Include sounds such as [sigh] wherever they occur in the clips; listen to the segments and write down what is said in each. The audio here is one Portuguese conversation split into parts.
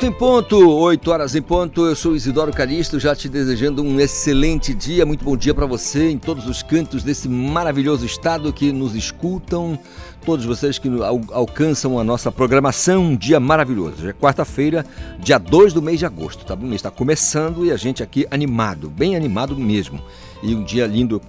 Oito em ponto, oito horas em ponto. Eu sou Isidoro Calixto, já te desejando um excelente dia. Muito bom dia para você em todos os cantos desse maravilhoso estado que nos escutam. Todos vocês que al alcançam a nossa programação. Um dia maravilhoso. Já é quarta-feira, dia 2 do mês de agosto. Tá bom? Está começando e a gente aqui animado, bem animado mesmo e um dia lindo,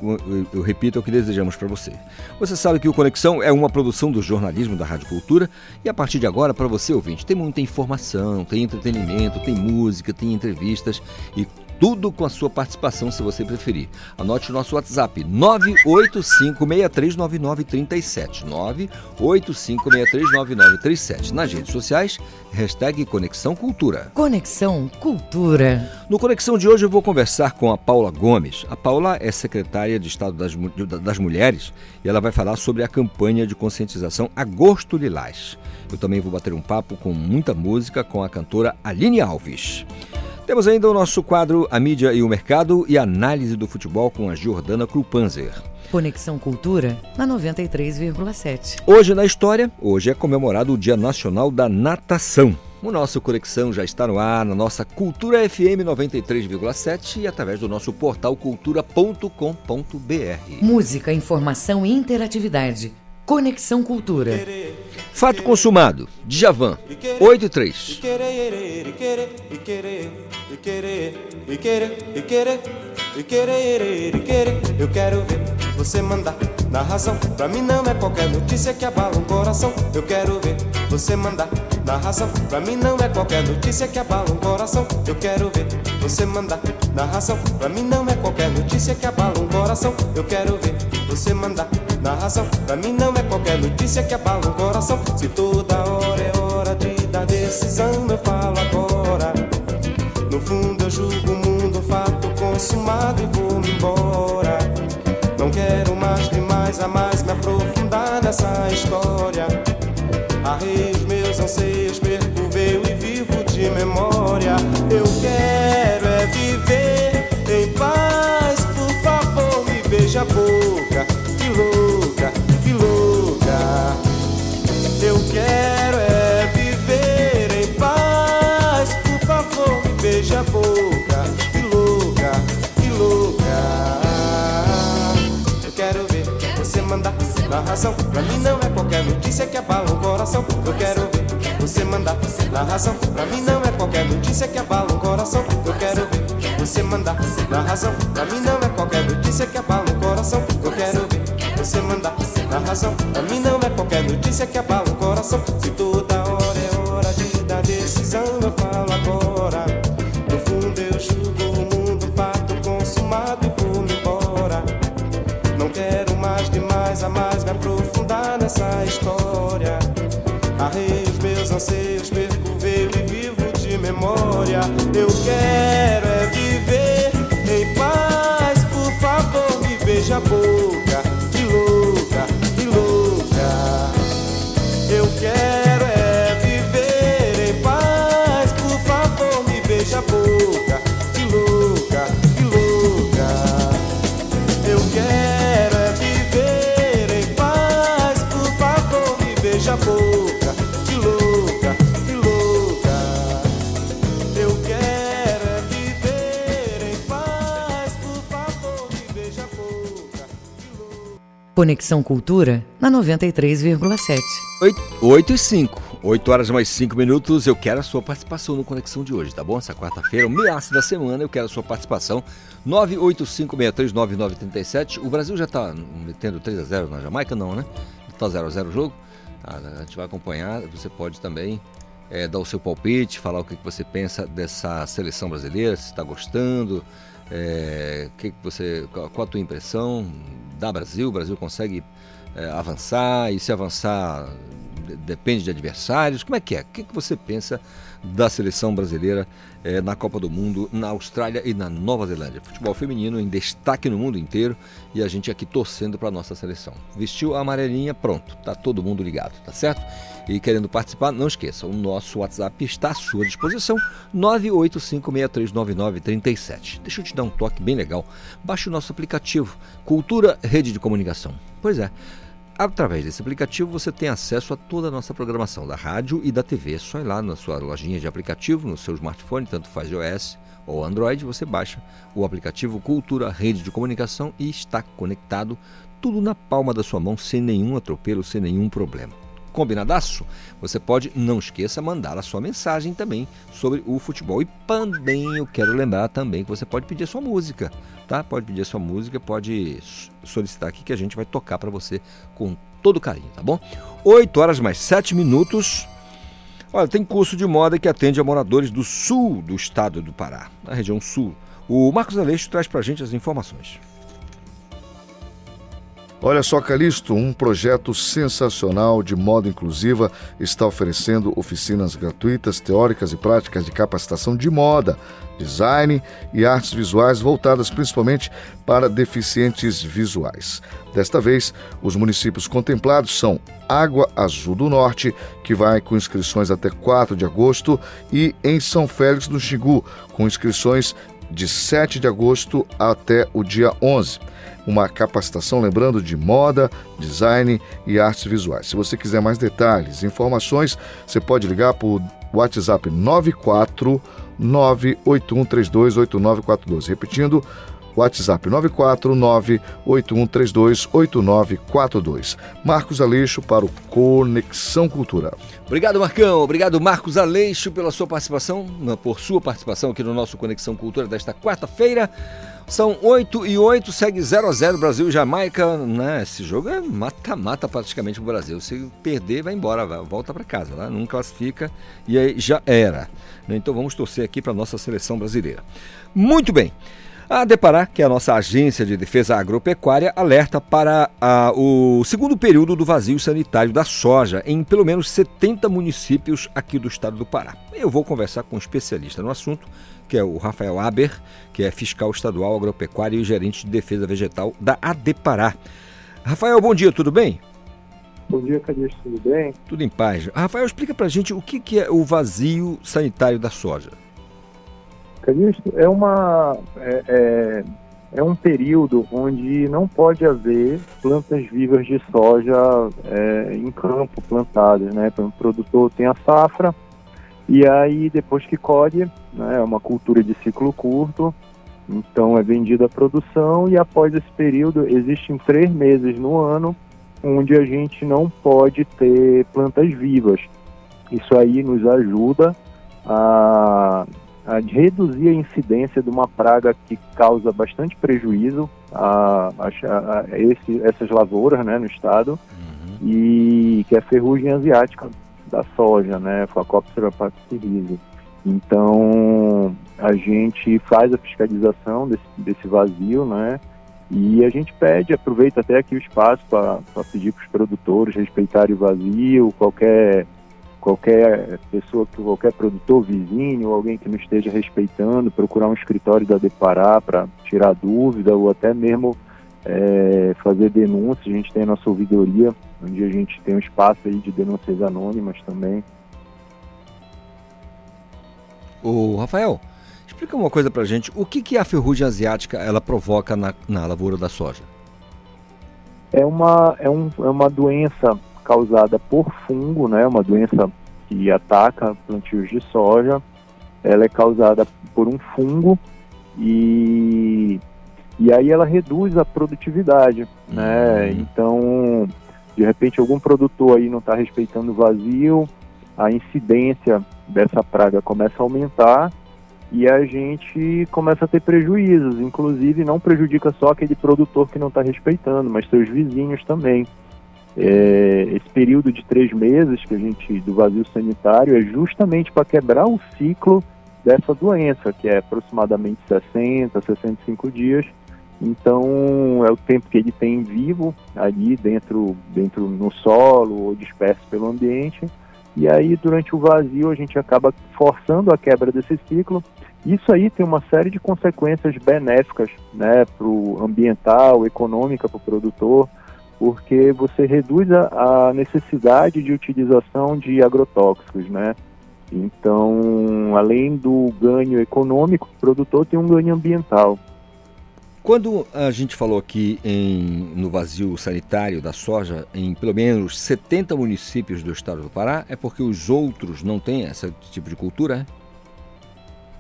eu repito, é o que desejamos para você. Você sabe que o Conexão é uma produção do jornalismo da Rádio Cultura e a partir de agora, para você ouvinte, tem muita informação, tem entretenimento, tem música, tem entrevistas e tudo com a sua participação, se você preferir. Anote o nosso WhatsApp, 985639937. 985639937. Nas redes sociais, hashtag Conexão Cultura. Conexão Cultura. No Conexão de hoje eu vou conversar com a Paula Gomes. A Paula é secretária de Estado das, das Mulheres e ela vai falar sobre a campanha de conscientização Agosto Lilás. Eu também vou bater um papo com muita música com a cantora Aline Alves. Temos ainda o nosso quadro A Mídia e o Mercado e análise do futebol com a Jordana Krupanzer. Conexão Cultura na 93,7. Hoje na história, hoje é comemorado o Dia Nacional da Natação. O nosso Conexão já está no ar na nossa Cultura FM 93,7 e através do nosso portal cultura.com.br. Música, informação e interatividade. Conexão Cultura. Fato consumado. Djavan. 8 e 3 Eu quero ver você mandar na razão. Pra mim não é qualquer notícia que abala um coração. Eu quero ver você mandar na razão. Pra mim não é qualquer notícia que abala um coração. Eu quero ver você mandar na razão. Pra mim não é qualquer notícia que abala um coração. Eu quero ver você mandar na razão. Pra mim não é qualquer notícia que abala um coração. Se toda hora é hora de dar decisão, eu falo agora. No fundo eu julgo o mundo, fato consumado e vou-me embora. Não quero mais de mais a mais me aprofundar nessa história. Arrei os meus anseios, perco e vivo de memória. Eu quero é viver em paz, por favor, me beija a na razão. Pra mim não é qualquer notícia que abala o coração. Eu quero ver você mandar na razão. Pra mim não é qualquer notícia que abala o coração. Eu quero ver você mandar na razão. Pra mim não é qualquer notícia que abala o coração. Eu quero ver você mandar na razão. Pra mim não é qualquer notícia que abala o coração. Se toda nessa história. Arrei os meus anseios, perco veio e vivo de memória. Eu Conexão Cultura na 93,7. 8 e 5. 8 horas mais 5 minutos. Eu quero a sua participação no Conexão de hoje, tá bom? Essa quarta-feira, o meaço da semana, eu quero a sua participação. 985639937. O Brasil já tá metendo 3 a 0 na Jamaica? Não, né? Tá 0 a 0 o jogo? Tá, a gente vai acompanhar. Você pode também é, dar o seu palpite, falar o que que você pensa dessa seleção brasileira, se está gostando, é, que você, qual, a tua impressão da Brasil? O Brasil consegue é, avançar e se avançar depende de adversários? Como é que é? O que, que você pensa da seleção brasileira eh, na Copa do Mundo, na Austrália e na Nova Zelândia? Futebol feminino em destaque no mundo inteiro e a gente aqui torcendo para nossa seleção. Vestiu a amarelinha, pronto, tá todo mundo ligado, tá certo? E querendo participar, não esqueça, o nosso WhatsApp está à sua disposição, 985639937. Deixa eu te dar um toque bem legal. Baixe o nosso aplicativo, Cultura Rede de Comunicação. Pois é, Através desse aplicativo você tem acesso a toda a nossa programação da rádio e da TV. É só ir lá na sua lojinha de aplicativo, no seu smartphone, tanto faz iOS ou Android, você baixa o aplicativo Cultura Rede de Comunicação e está conectado tudo na palma da sua mão, sem nenhum atropelo, sem nenhum problema. Combinadaço? Você pode, não esqueça, mandar a sua mensagem também sobre o futebol. E também eu quero lembrar também que você pode pedir a sua música, tá? Pode pedir a sua música, pode solicitar aqui que a gente vai tocar para você com todo carinho, tá bom? 8 horas mais 7 minutos. Olha, tem curso de moda que atende a moradores do sul do estado do Pará, na região sul. O Marcos Aleixo traz para gente as informações. Olha só, Calixto, um projeto sensacional de moda inclusiva está oferecendo oficinas gratuitas, teóricas e práticas de capacitação de moda, design e artes visuais voltadas principalmente para deficientes visuais. Desta vez, os municípios contemplados são Água Azul do Norte, que vai com inscrições até 4 de agosto, e em São Félix do Xingu, com inscrições de 7 de agosto até o dia 11 uma capacitação, lembrando, de moda, design e artes visuais. Se você quiser mais detalhes, informações, você pode ligar por WhatsApp 94981328942. Repetindo, WhatsApp 94981328942. Marcos Aleixo para o Conexão Cultura. Obrigado, Marcão. Obrigado, Marcos Aleixo, pela sua participação, por sua participação aqui no nosso Conexão Cultura desta quarta-feira. São 8 e 8, segue 0 a 0 Brasil e Jamaica, né? Esse jogo é mata-mata praticamente o Brasil. Se perder, vai embora, volta para casa, né? não classifica e aí já era. Né? Então vamos torcer aqui para nossa seleção brasileira. Muito bem. A Deparar, que é a nossa agência de defesa agropecuária, alerta para a, o segundo período do vazio sanitário da soja em pelo menos 70 municípios aqui do estado do Pará. Eu vou conversar com um especialista no assunto, que é o Rafael Aber, que é fiscal estadual agropecuário e gerente de defesa vegetal da ADEPARÁ. Rafael, bom dia, tudo bem? Bom dia, Cadê? Tudo bem? Tudo em paz. Rafael, explica pra gente o que, que é o vazio sanitário da soja. Calixto, é uma é, é, é, um período onde não pode haver plantas vivas de soja é, em campo plantadas, né? O produtor tem a safra e aí depois que colhe, né, é uma cultura de ciclo curto, então é vendida a produção e após esse período existem três meses no ano onde a gente não pode ter plantas vivas. Isso aí nos ajuda a a reduzir a incidência de uma praga que causa bastante prejuízo a, a, a esse, essas lavouras né, no estado, uhum. e que é a ferrugem asiática da soja, né, Phacopsera pachyrize. Então, a gente faz a fiscalização desse, desse vazio, né, e a gente pede, aproveita até aqui o espaço para pedir para os produtores respeitarem o vazio, qualquer qualquer pessoa, qualquer produtor vizinho ou alguém que não esteja respeitando, procurar um escritório da Depará para tirar dúvida ou até mesmo é, fazer denúncias. A gente tem a nossa ouvidoria, onde a gente tem um espaço aí de denúncias anônimas também. O Rafael, explica uma coisa para a gente. O que, que a ferrugem asiática ela provoca na, na lavoura da soja? É uma, é, um, é uma doença causada por fungo, né, uma doença que ataca plantios de soja. Ela é causada por um fungo e, e aí ela reduz a produtividade, né? Uhum. Então, de repente, algum produtor aí não está respeitando o vazio, a incidência dessa praga começa a aumentar e a gente começa a ter prejuízos. Inclusive, não prejudica só aquele produtor que não está respeitando, mas seus vizinhos também. É, esse período de três meses que a gente do vazio sanitário é justamente para quebrar o ciclo dessa doença, que é aproximadamente 60, 65 dias, Então é o tempo que ele tem vivo ali dentro, dentro no solo ou disperso pelo ambiente. E aí durante o vazio a gente acaba forçando a quebra desse ciclo. Isso aí tem uma série de consequências benéficas, né, para o ambiental, econômica para o produtor, porque você reduz a, a necessidade de utilização de agrotóxicos, né? Então, além do ganho econômico, o produtor tem um ganho ambiental. Quando a gente falou aqui em, no vazio sanitário da soja em pelo menos 70 municípios do estado do Pará, é porque os outros não têm esse tipo de cultura? É?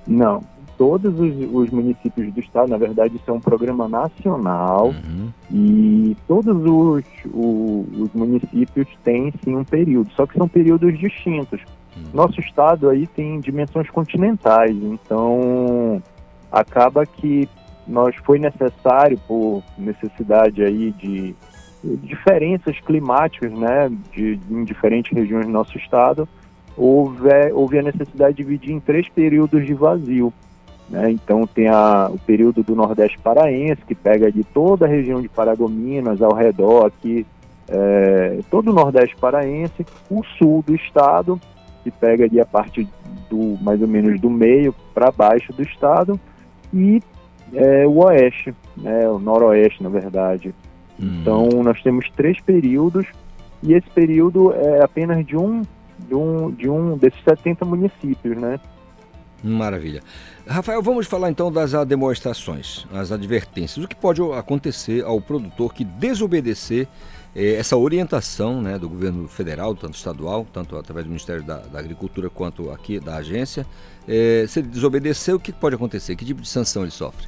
Não. Todos os, os, municípios do estado, na verdade, isso é um programa nacional uhum. e todos os, os municípios têm sim um período, só que são períodos distintos. Uhum. Nosso estado aí tem dimensões continentais, então acaba que nós foi necessário por necessidade aí de, diferenças climáticas, né, de, em diferentes regiões do nosso estado, houve, houve a necessidade de dividir em três períodos de vazio. Né? Então tem a, o período do Nordeste Paraense, que pega de toda a região de Paragominas, ao redor aqui, é, todo o Nordeste Paraense, o sul do estado, que pega ali a parte do mais ou menos do meio para baixo do estado, e é, o oeste, né, o noroeste, na verdade. Hum. Então, nós temos três períodos e esse período é apenas de um, de um, de um desses 70 municípios, né? Maravilha. Rafael, vamos falar então das demonstrações, as advertências. O que pode acontecer ao produtor que desobedecer eh, essa orientação né, do governo federal, tanto estadual, tanto através do Ministério da, da Agricultura quanto aqui da agência? Eh, se ele desobedecer, o que pode acontecer? Que tipo de sanção ele sofre?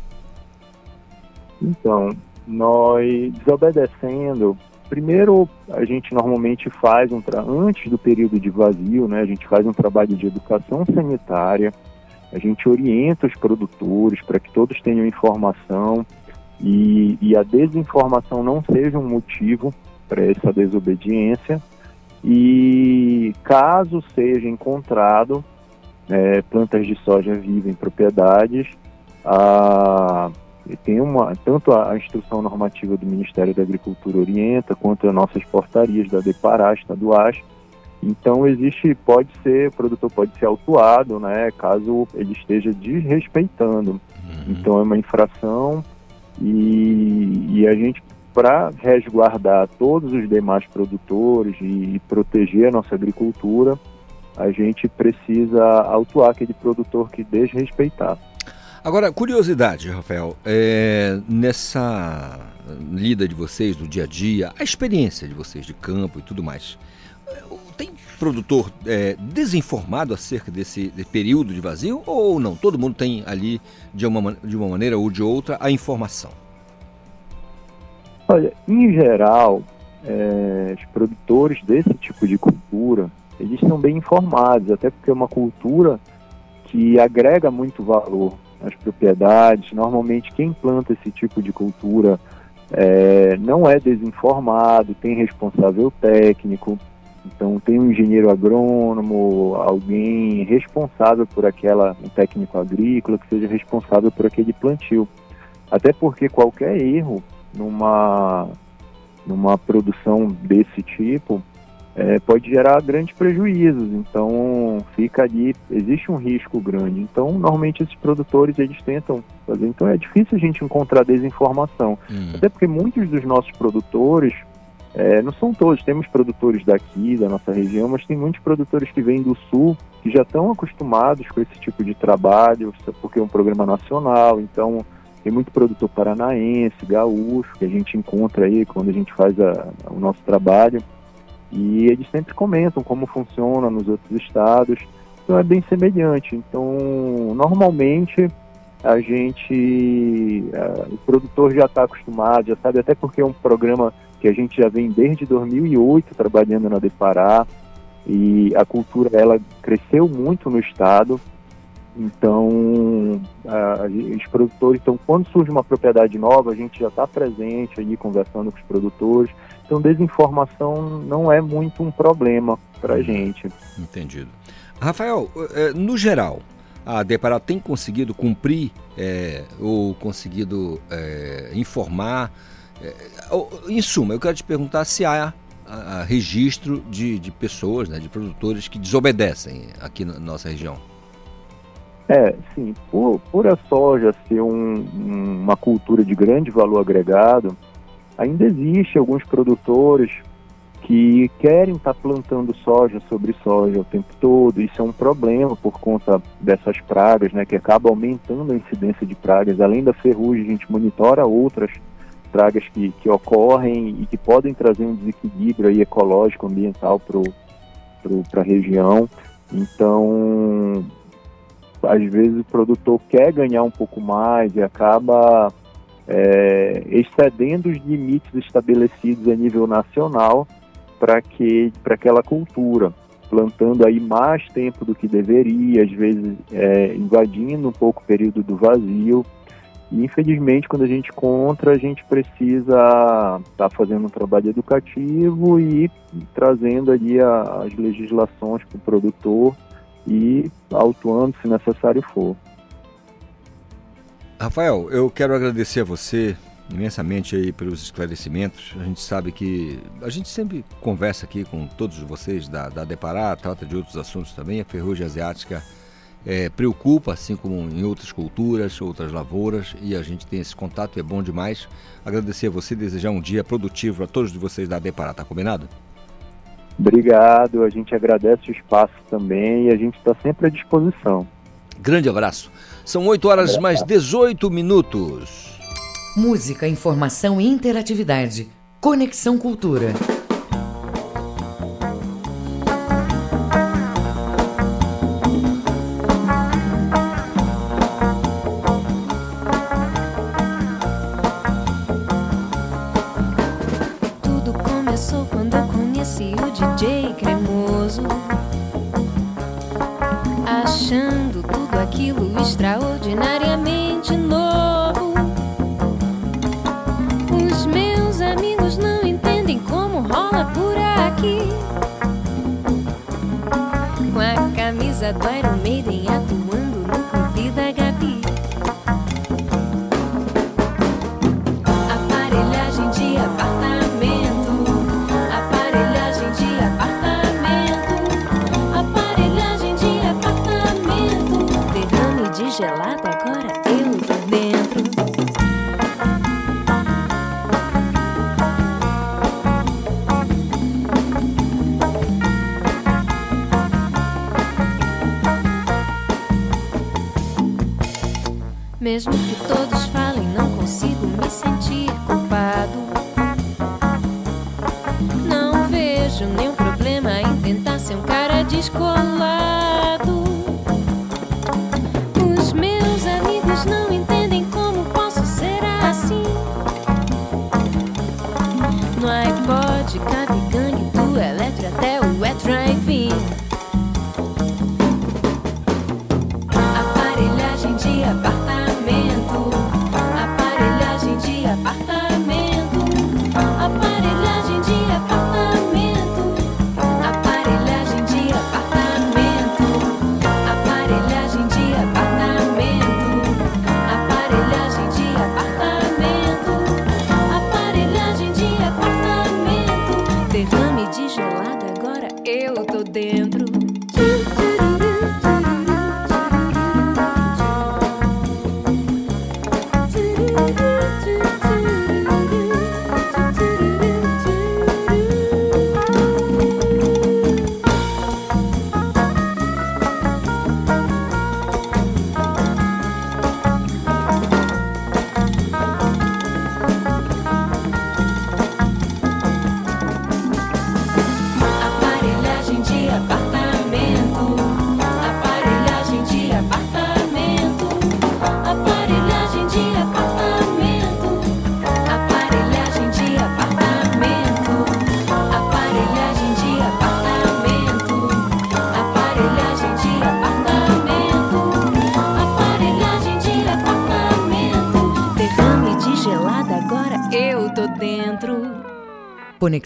Então, nós desobedecendo, primeiro a gente normalmente faz um antes do período de vazio, né? A gente faz um trabalho de educação sanitária, a gente orienta os produtores para que todos tenham informação e, e a desinformação não seja um motivo para essa desobediência. E caso seja encontrado é, plantas de soja viva em propriedades, a tem uma tanto a, instrução normativa do Ministério da Agricultura orienta quanto as nossas portarias da Depará estaduais. Então existe, pode ser, o produtor pode ser autuado, né, caso ele esteja desrespeitando. Uhum. Então é uma infração e, e a gente para resguardar todos os demais produtores e, e proteger a nossa agricultura, a gente precisa autuar aquele produtor que desrespeitar. Agora, curiosidade, Rafael, é, nessa lida de vocês do dia a dia, a experiência de vocês de campo e tudo mais, produtor é, desinformado acerca desse, período de vazio ou não? Todo mundo tem ali, de uma, de uma maneira ou de outra, a informação? Olha, em geral, é, os produtores desse tipo de cultura, eles são bem informados, até porque é uma cultura que agrega muito valor as propriedades. Normalmente, quem planta esse tipo de cultura é, não é desinformado, tem responsável técnico, então tem um engenheiro agrônomo, alguém responsável por aquela, um técnico agrícola que seja responsável por aquele plantio. Até porque qualquer erro numa, numa produção desse tipo é, pode gerar grandes prejuízos. Então fica ali, existe um risco grande. Então normalmente esses produtores eles tentam fazer. Então é difícil a gente encontrar desinformação, hum. até porque muitos dos nossos produtores é, não são todos, temos produtores daqui, da nossa região, mas tem muitos produtores que vêm do sul que já estão acostumados com esse tipo de trabalho, porque é um programa nacional, então tem muito produtor paranaense, gaúcho, que a gente encontra aí quando a gente faz a, o nosso trabalho. E eles sempre comentam como funciona nos outros estados, então é bem semelhante. Então, normalmente a gente, uh, o produtor já está acostumado, já sabe, até porque é um programa que a gente já vem desde 2008 trabalhando na Depará e a cultura ela cresceu muito no estado. Então, os produtores, então, quando surge uma propriedade nova, a gente já está presente ali conversando com os produtores. Então, desinformação não é muito um problema para a gente. Entendido. Rafael, eh, no geral, a Depará tem conseguido cumprir é, ou conseguido é, informar? É, em suma, eu quero te perguntar se há registro de, de pessoas, né, de produtores que desobedecem aqui na nossa região. É, sim. Por, por a soja ser um, uma cultura de grande valor agregado, ainda existe alguns produtores que querem estar plantando soja sobre soja o tempo todo. Isso é um problema por conta dessas pragas, né, que acaba aumentando a incidência de pragas. Além da ferrugem, a gente monitora outras pragas que, que ocorrem e que podem trazer um desequilíbrio aí ecológico, ambiental para a região. Então, às vezes o produtor quer ganhar um pouco mais e acaba é, excedendo os limites estabelecidos a nível nacional para que para aquela cultura, plantando aí mais tempo do que deveria, às vezes é, invadindo um pouco o período do vazio infelizmente, quando a gente encontra, a gente precisa estar tá fazendo um trabalho educativo e trazendo ali a, as legislações para o produtor e autuando se necessário for. Rafael, eu quero agradecer a você imensamente aí pelos esclarecimentos. A gente sabe que a gente sempre conversa aqui com todos vocês da, da Depará, trata de outros assuntos também. A ferrugem asiática é, preocupa, assim como em outras culturas, outras lavouras, e a gente tem esse contato e é bom demais. Agradecer a você, desejar um dia produtivo a todos de vocês da Depará, tá combinado? Obrigado, a gente agradece o espaço também e a gente está sempre à disposição. Grande abraço. São 8 horas mais 18 minutos. Música, informação e interatividade. Conexão Cultura. Mesmo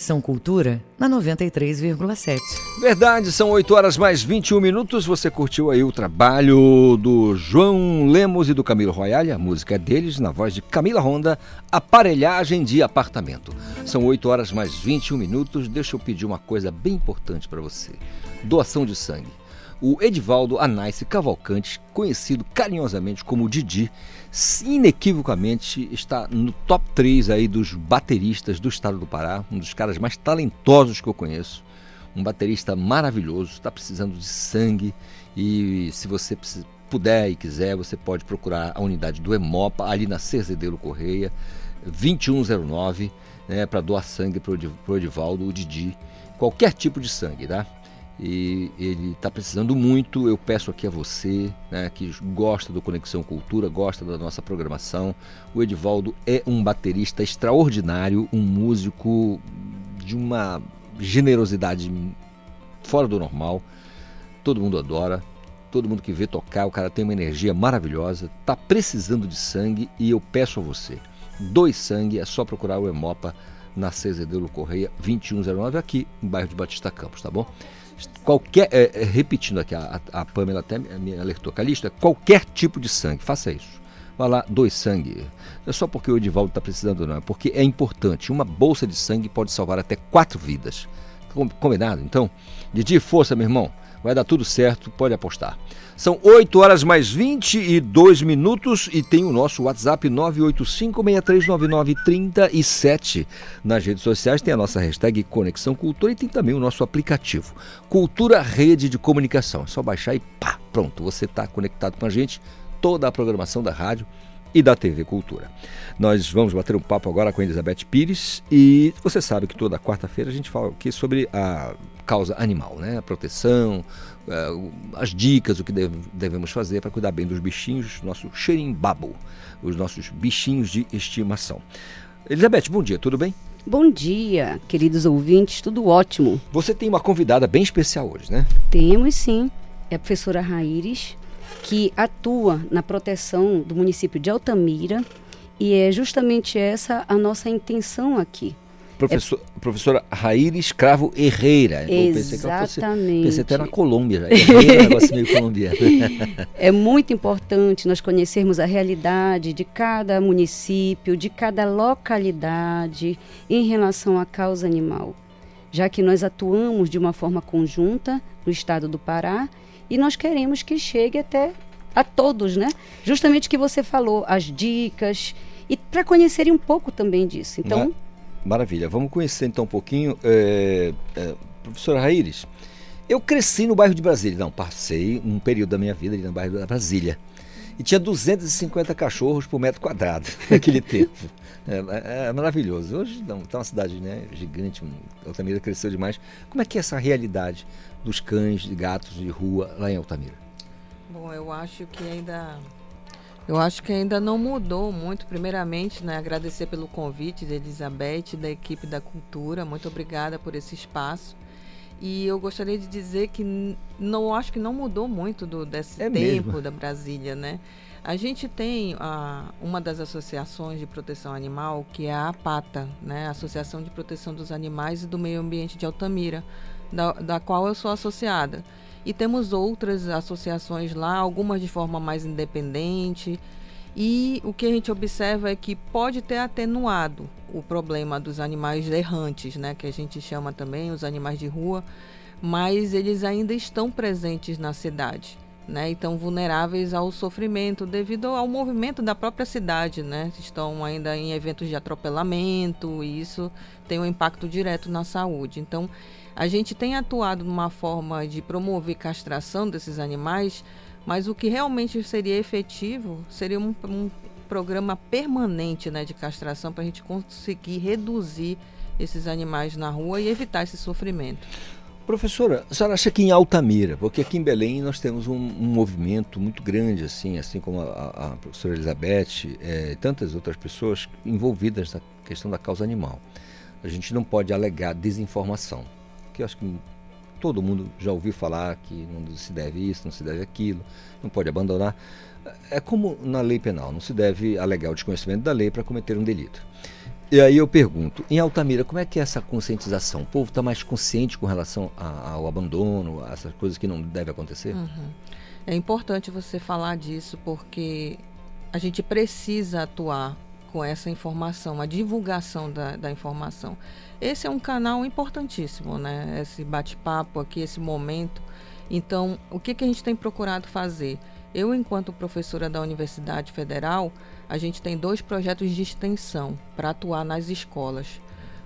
Conexão Cultura na 93,7. Verdade, são 8 horas mais 21 minutos. Você curtiu aí o trabalho do João Lemos e do Camilo Royale. A música é deles, na voz de Camila Ronda, Aparelhagem de Apartamento. São 8 horas mais 21 minutos. Deixa eu pedir uma coisa bem importante para você: doação de sangue. O Edivaldo Anais Cavalcante, conhecido carinhosamente como Didi, inequivocamente está no top 3 aí dos bateristas do estado do Pará, um dos caras mais talentosos que eu conheço. Um baterista maravilhoso, está precisando de sangue e se você puder e quiser, você pode procurar a unidade do Hemopa ali na Cerzedelo Correia, 2109, né, para doar sangue para o Edivaldo, o Didi, qualquer tipo de sangue, tá? E ele está precisando muito. Eu peço aqui a você, né, que gosta do Conexão Cultura, gosta da nossa programação. O Edivaldo é um baterista extraordinário, um músico de uma generosidade fora do normal. Todo mundo adora, todo mundo que vê tocar, o cara tem uma energia maravilhosa, está precisando de sangue e eu peço a você, dois sangue, é só procurar o Hemopa na Cezedelo Correia 2109 aqui no bairro de Batista Campos, tá bom? Qualquer, é, é, repetindo aqui, a, a Pamela até me alertou, Calixto, é qualquer tipo de sangue, faça isso. Vá lá, dois sangue. Não é só porque o Edivaldo está precisando, não, é porque é importante. Uma bolsa de sangue pode salvar até quatro vidas. Combinado? Então, Didi, força, meu irmão. Vai dar tudo certo, pode apostar. São 8 horas mais 22 minutos e tem o nosso WhatsApp 985639937. Nas redes sociais tem a nossa hashtag Conexão Cultura e tem também o nosso aplicativo Cultura Rede de Comunicação. É só baixar e pá, pronto, você está conectado com a gente, toda a programação da rádio e da TV Cultura. Nós vamos bater um papo agora com a Elizabeth Pires e você sabe que toda quarta-feira a gente fala aqui sobre a causa animal, né? A proteção, uh, as dicas, o que deve, devemos fazer para cuidar bem dos bichinhos, nosso xerimbabo, os nossos bichinhos de estimação. Elizabeth, bom dia, tudo bem? Bom dia, queridos ouvintes, tudo ótimo. Você tem uma convidada bem especial hoje, né? Temos sim, é a professora Raíris, que atua na proteção do município de Altamira e é justamente essa a nossa intenção aqui. Professor, é... Professora Raíra Escravo Herreira. Exatamente. Pensei até na Colômbia. Herreira é um negócio meio colombiano. [laughs] É muito importante nós conhecermos a realidade de cada município, de cada localidade em relação à causa animal, já que nós atuamos de uma forma conjunta no estado do Pará e nós queremos que chegue até a todos, né? Justamente que você falou, as dicas e para conhecerem um pouco também disso. Então, Maravilha. Vamos conhecer então um pouquinho. É, é, professora Raíris, eu cresci no bairro de Brasília. Não, passei um período da minha vida ali no bairro da Brasília. E tinha 250 cachorros por metro quadrado [laughs] naquele tempo. É, é, é, maravilhoso. Hoje não, está uma cidade né, gigante, Altamira cresceu demais. Como é que é essa realidade dos cães, de gatos de rua lá em Altamira? Bom, eu acho que ainda eu acho que ainda não mudou muito. Primeiramente, né, agradecer pelo convite de Elizabeth, da equipe da cultura. Muito obrigada por esse espaço. E eu gostaria de dizer que não acho que não mudou muito do, desse é tempo mesmo. da Brasília, né? A gente tem a, uma das associações de proteção animal, que é a APATA, né? Associação de Proteção dos Animais e do Meio Ambiente de Altamira, da, da qual eu sou associada. E temos outras associações lá, algumas de forma mais independente. E o que a gente observa é que pode ter atenuado o problema dos animais errantes, né, que a gente chama também os animais de rua, mas eles ainda estão presentes na cidade. Né, estão vulneráveis ao sofrimento devido ao movimento da própria cidade, né? Estão ainda em eventos de atropelamento e isso tem um impacto direto na saúde. Então, a gente tem atuado numa forma de promover castração desses animais, mas o que realmente seria efetivo seria um, um programa permanente né, de castração para a gente conseguir reduzir esses animais na rua e evitar esse sofrimento. Professora, a senhora acha que em Altamira, porque aqui em Belém nós temos um, um movimento muito grande, assim, assim como a, a professora Elizabeth é, e tantas outras pessoas envolvidas na questão da causa animal. A gente não pode alegar desinformação que acho que todo mundo já ouviu falar que não se deve isso, não se deve aquilo, não pode abandonar. É como na lei penal, não se deve alegar o desconhecimento da lei para cometer um delito. E aí eu pergunto, em Altamira, como é que é essa conscientização? O povo está mais consciente com relação a, ao abandono, a essas coisas que não devem acontecer? Uhum. É importante você falar disso porque a gente precisa atuar com essa informação, a divulgação da, da informação. Esse é um canal importantíssimo, né? Esse bate-papo aqui, esse momento. Então, o que, que a gente tem procurado fazer? Eu, enquanto professora da Universidade Federal, a gente tem dois projetos de extensão para atuar nas escolas.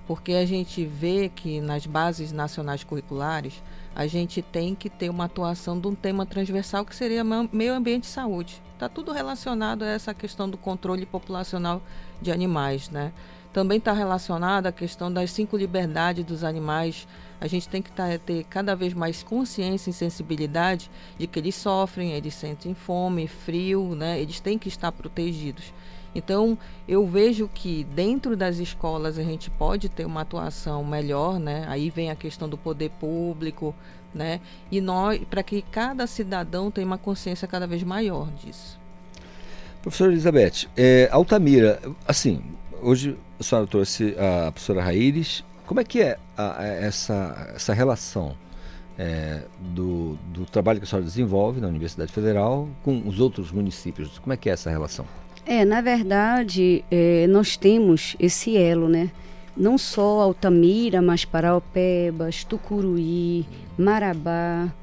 Porque a gente vê que nas bases nacionais curriculares, a gente tem que ter uma atuação de um tema transversal que seria meio ambiente e saúde. Está tudo relacionado a essa questão do controle populacional de animais, né? Também está relacionado à questão das cinco liberdades dos animais a gente tem que tá, ter cada vez mais consciência e sensibilidade de que eles sofrem, eles sentem fome, frio, né? Eles têm que estar protegidos. Então, eu vejo que dentro das escolas a gente pode ter uma atuação melhor, né? Aí vem a questão do poder público, né? E nós, para que cada cidadão tenha uma consciência cada vez maior disso. Professora Elizabeth, é, Altamira, assim, hoje a senhora trouxe a professora Raíris como é que é a, a, essa, essa relação é, do, do trabalho que a senhora desenvolve na Universidade Federal com os outros municípios? Como é que é essa relação? É, na verdade, é, nós temos esse elo, né? Não só Altamira, mas Paraupebas, Tucuruí, Marabá,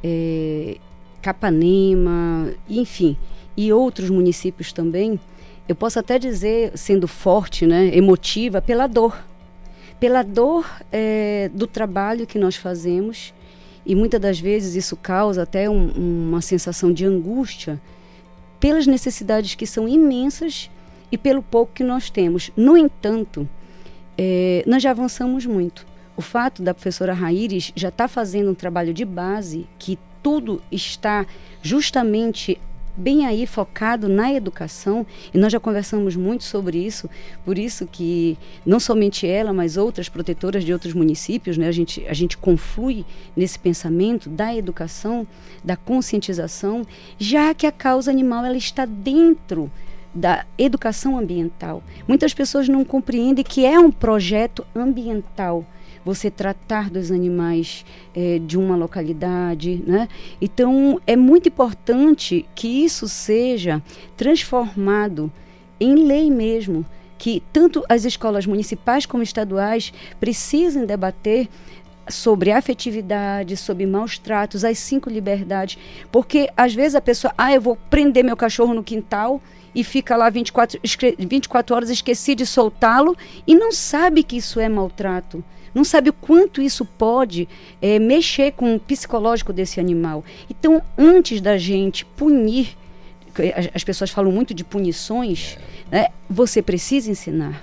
é, Capanema, enfim, e outros municípios também. Eu posso até dizer, sendo forte, né, emotiva, pela dor pela dor é, do trabalho que nós fazemos e muitas das vezes isso causa até um, uma sensação de angústia pelas necessidades que são imensas e pelo pouco que nós temos. No entanto, é, nós já avançamos muito. O fato da professora Raíris já estar tá fazendo um trabalho de base que tudo está justamente bem aí focado na educação, e nós já conversamos muito sobre isso, por isso que não somente ela, mas outras protetoras de outros municípios, né, a, gente, a gente conflui nesse pensamento da educação, da conscientização, já que a causa animal ela está dentro da educação ambiental. Muitas pessoas não compreendem que é um projeto ambiental você tratar dos animais é, de uma localidade, né? Então é muito importante que isso seja transformado em lei mesmo, que tanto as escolas municipais como estaduais precisem debater sobre afetividade, sobre maus tratos, as cinco liberdades, porque às vezes a pessoa, ah, eu vou prender meu cachorro no quintal e fica lá 24, 24 horas, esqueci de soltá-lo e não sabe que isso é maltrato não sabe o quanto isso pode é, mexer com o psicológico desse animal. Então, antes da gente punir, as pessoas falam muito de punições, é. né, você precisa ensinar.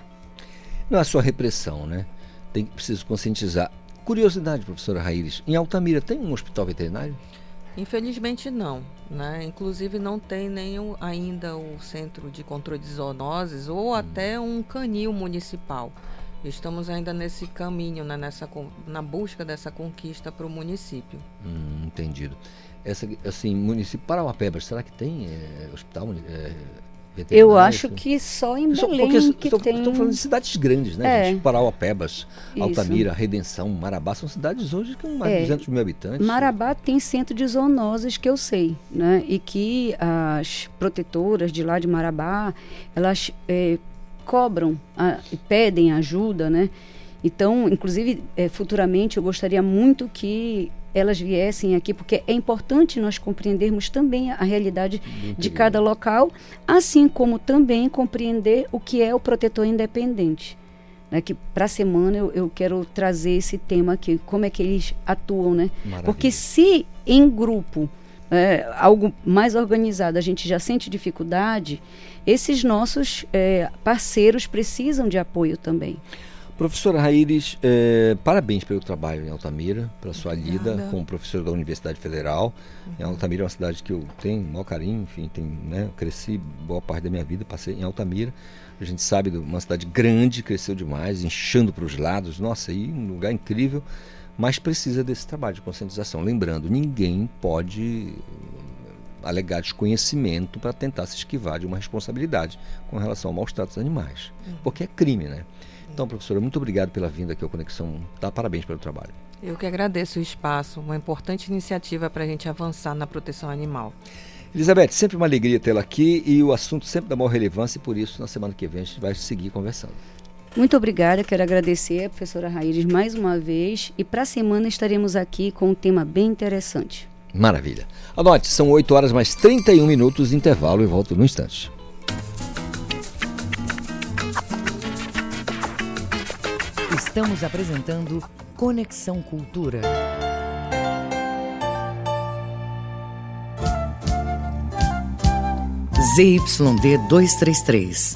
Não é só repressão, né? Tem preciso conscientizar. Curiosidade, professora Raíris, em Altamira tem um hospital veterinário? Infelizmente não, né? Inclusive não tem nem ainda o centro de controle de zoonoses ou hum. até um canil municipal. Estamos ainda nesse caminho, né, nessa, na busca dessa conquista para o município. Hum, entendido. Essa, assim, município Parauapebas, será que tem é, hospital é, Eu acho que só em Belém Porque que estou, tem... Estou falando de cidades grandes, né, é. gente? Parauapebas, Altamira, Redenção, Marabá, são cidades hoje com mais de é. 200 mil habitantes. Marabá tem centro de zoonoses que eu sei, né, e que as protetoras de lá de Marabá, elas é, cobram e pedem ajuda, né? Então, inclusive, é, futuramente eu gostaria muito que elas viessem aqui, porque é importante nós compreendermos também a realidade de cada local, assim como também compreender o que é o protetor independente. Né, que para a semana eu, eu, quero trazer esse tema aqui, como é que eles atuam, né? Maravilha. Porque se em grupo, é, algo mais organizado, a gente já sente dificuldade, esses nossos é, parceiros precisam de apoio também. Professora Raíris, é, parabéns pelo trabalho em Altamira, pela sua Obrigada. lida como professora da Universidade Federal. Uhum. Altamira é uma cidade que eu tenho um maior carinho, enfim, tem, né, cresci boa parte da minha vida, passei em Altamira. A gente sabe de uma cidade grande, cresceu demais, inchando para os lados. Nossa, aí um lugar incrível, mas precisa desse trabalho de conscientização. Lembrando, ninguém pode alegar desconhecimento para tentar se esquivar de uma responsabilidade com relação ao maus tratos animais. Porque é crime, né? Então, professora, muito obrigado pela vinda aqui ao Conexão. Dá parabéns pelo trabalho. Eu que agradeço o espaço, uma importante iniciativa para a gente avançar na proteção animal. Elizabeth, sempre uma alegria tê-la aqui e o assunto sempre da maior relevância e por isso na semana que vem a gente vai seguir conversando. Muito obrigada, quero agradecer a professora Raíris mais uma vez e para a semana estaremos aqui com um tema bem interessante. Maravilha. Anote, são 8 horas mais 31 minutos de intervalo e volto no instante. Estamos apresentando Conexão Cultura. ZYD 233,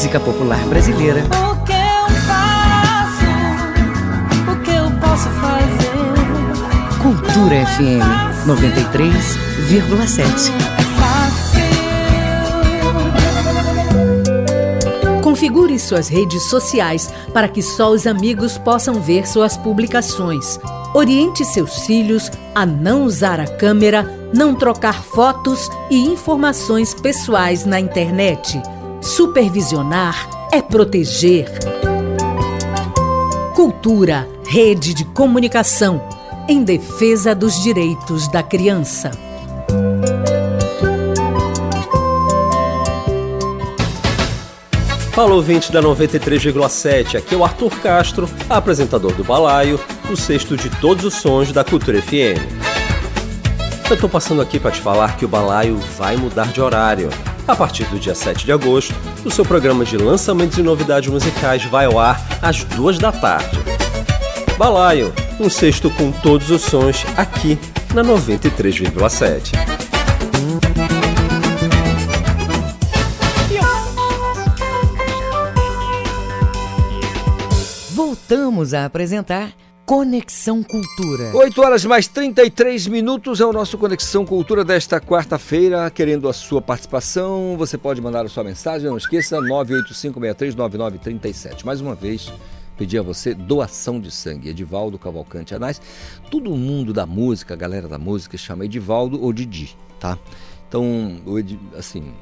Música popular brasileira. O que eu faço? O que eu posso fazer? Cultura FM 93,7. É. Configure suas redes sociais para que só os amigos possam ver suas publicações. Oriente seus filhos a não usar a câmera, não trocar fotos e informações pessoais na internet. Supervisionar é proteger. Cultura, rede de comunicação, em defesa dos direitos da criança. Fala ouvinte da 93,7, aqui é o Arthur Castro, apresentador do Balaio, o sexto de todos os sons da Cultura FM. Eu tô passando aqui para te falar que o Balaio vai mudar de horário. A partir do dia 7 de agosto, o seu programa de lançamentos e novidades musicais vai ao ar às duas da tarde. Balaio, um sexto com todos os sons aqui na 93,7. Voltamos a apresentar Conexão Cultura. 8 horas mais 33 minutos é o nosso Conexão Cultura desta quarta-feira. Querendo a sua participação, você pode mandar a sua mensagem. Não esqueça, 985639937. Mais uma vez, pedir a você doação de sangue. Edivaldo Cavalcante Anais. Todo mundo da música, a galera da música, chama Edivaldo ou Didi, tá? Então, assim,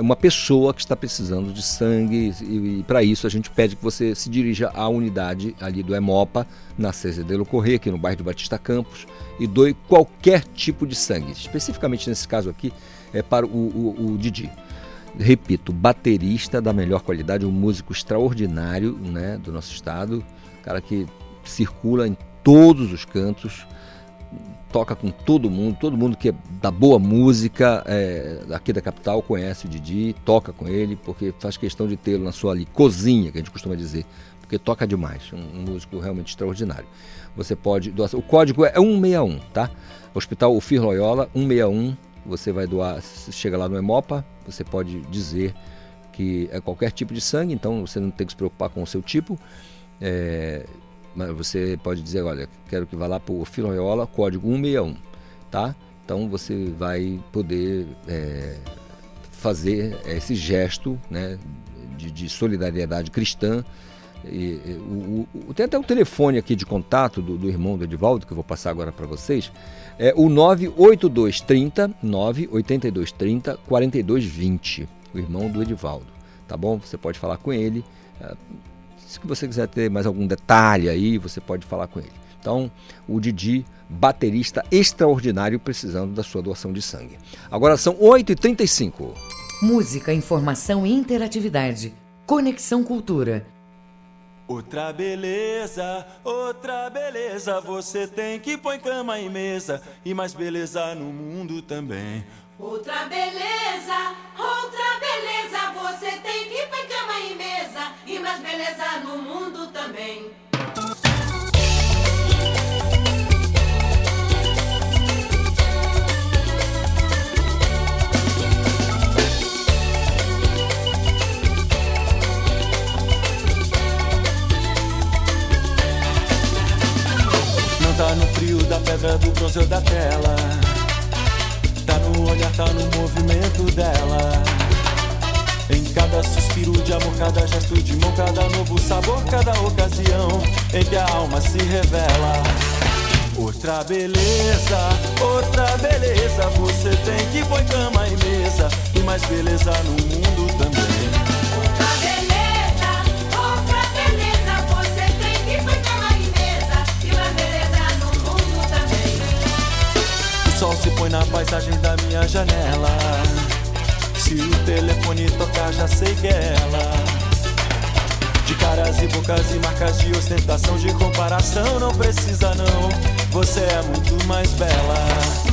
uma pessoa que está precisando de sangue e, e para isso a gente pede que você se dirija à unidade ali do Hemopa, na Cezedelo Corrêa, aqui no bairro do Batista Campos, e doe qualquer tipo de sangue. Especificamente nesse caso aqui, é para o, o- o Didi. Repito, baterista da melhor qualidade, um músico extraordinário né, do nosso estado, cara que circula em todos os cantos, toca com todo mundo, todo mundo que é da boa música é, aqui da capital conhece o Didi, toca com ele, porque faz questão de tê-lo na sua ali, cozinha, que a gente costuma dizer, porque toca demais, um, um músico realmente extraordinário. Você pode doar, o código é 161, tá? Hospital Ofir Loyola 161, você vai doar, chega lá no Hemopa, você pode dizer que é qualquer tipo de sangue, então você não tem que se preocupar com o seu tipo. É, você pode dizer, olha, quero que vá lá para o Filoiola, código 161, tá? Então você vai poder é, fazer esse gesto né, de, de solidariedade cristã. E, o, o- tem até o telefone aqui de contato do, do irmão do Edivaldo, que eu vou passar agora para vocês. É o 98230 98230 4220, o irmão do Edivaldo, tá bom? Você pode falar com ele. Se você quiser ter mais algum detalhe aí, você pode falar com ele. Então, o Didi, baterista extraordinário, precisando da sua doação de sangue. Agora são 8h35. Música, informação e interatividade. Conexão Cultura. Outra beleza, outra beleza, você tem que põe cama e mesa e mais beleza no mundo também. Outra beleza, outra beleza, você tem que põe cama e mesa. mais beleza no mundo também. Não tá no frio da pedra, do bronze ou da tela. Olhar, tá no movimento dela. Em cada suspiro de amor, cada gesto de mão, cada novo sabor, cada ocasião em que a alma se revela. Outra beleza, outra beleza, você tem que pôr cama e mesa e mais beleza no mundo também. Sol se põe na paisagem da minha janela. Se o telefone tocar, já sei que é ela. De caras e bocas e marcas de ostentação, de comparação, não precisa não. Você é muito mais bela.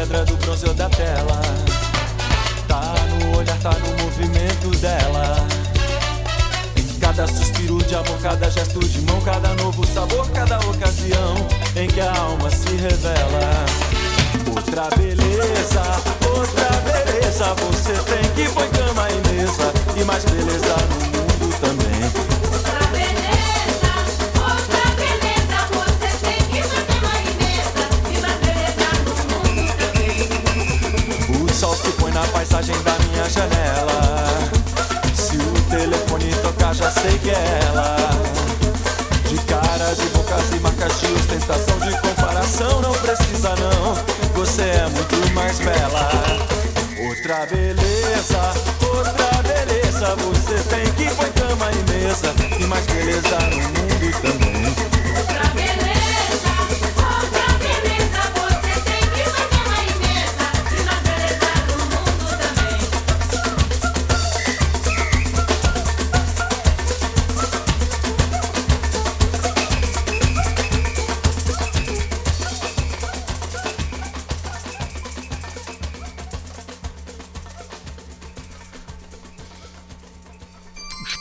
Pedra, do bronze ou da tela. Tá no olhar, tá no movimento dela. Em cada suspiro de amor, cada gesto de mão, cada novo sabor, cada ocasião em que a alma se revela. Outra beleza, outra beleza, você tem que pôr cama e mesa e mais beleza no mundo também. Na paisagem da minha janela. Se o telefone tocar, já sei que é ela. De caras e bocas e marcas de ostentação, de comparação, não precisa não. Você é muito mais bela. Outra beleza, outra beleza. Você tem que pôr cama e mesa e mais beleza no mundo também. Outra beleza,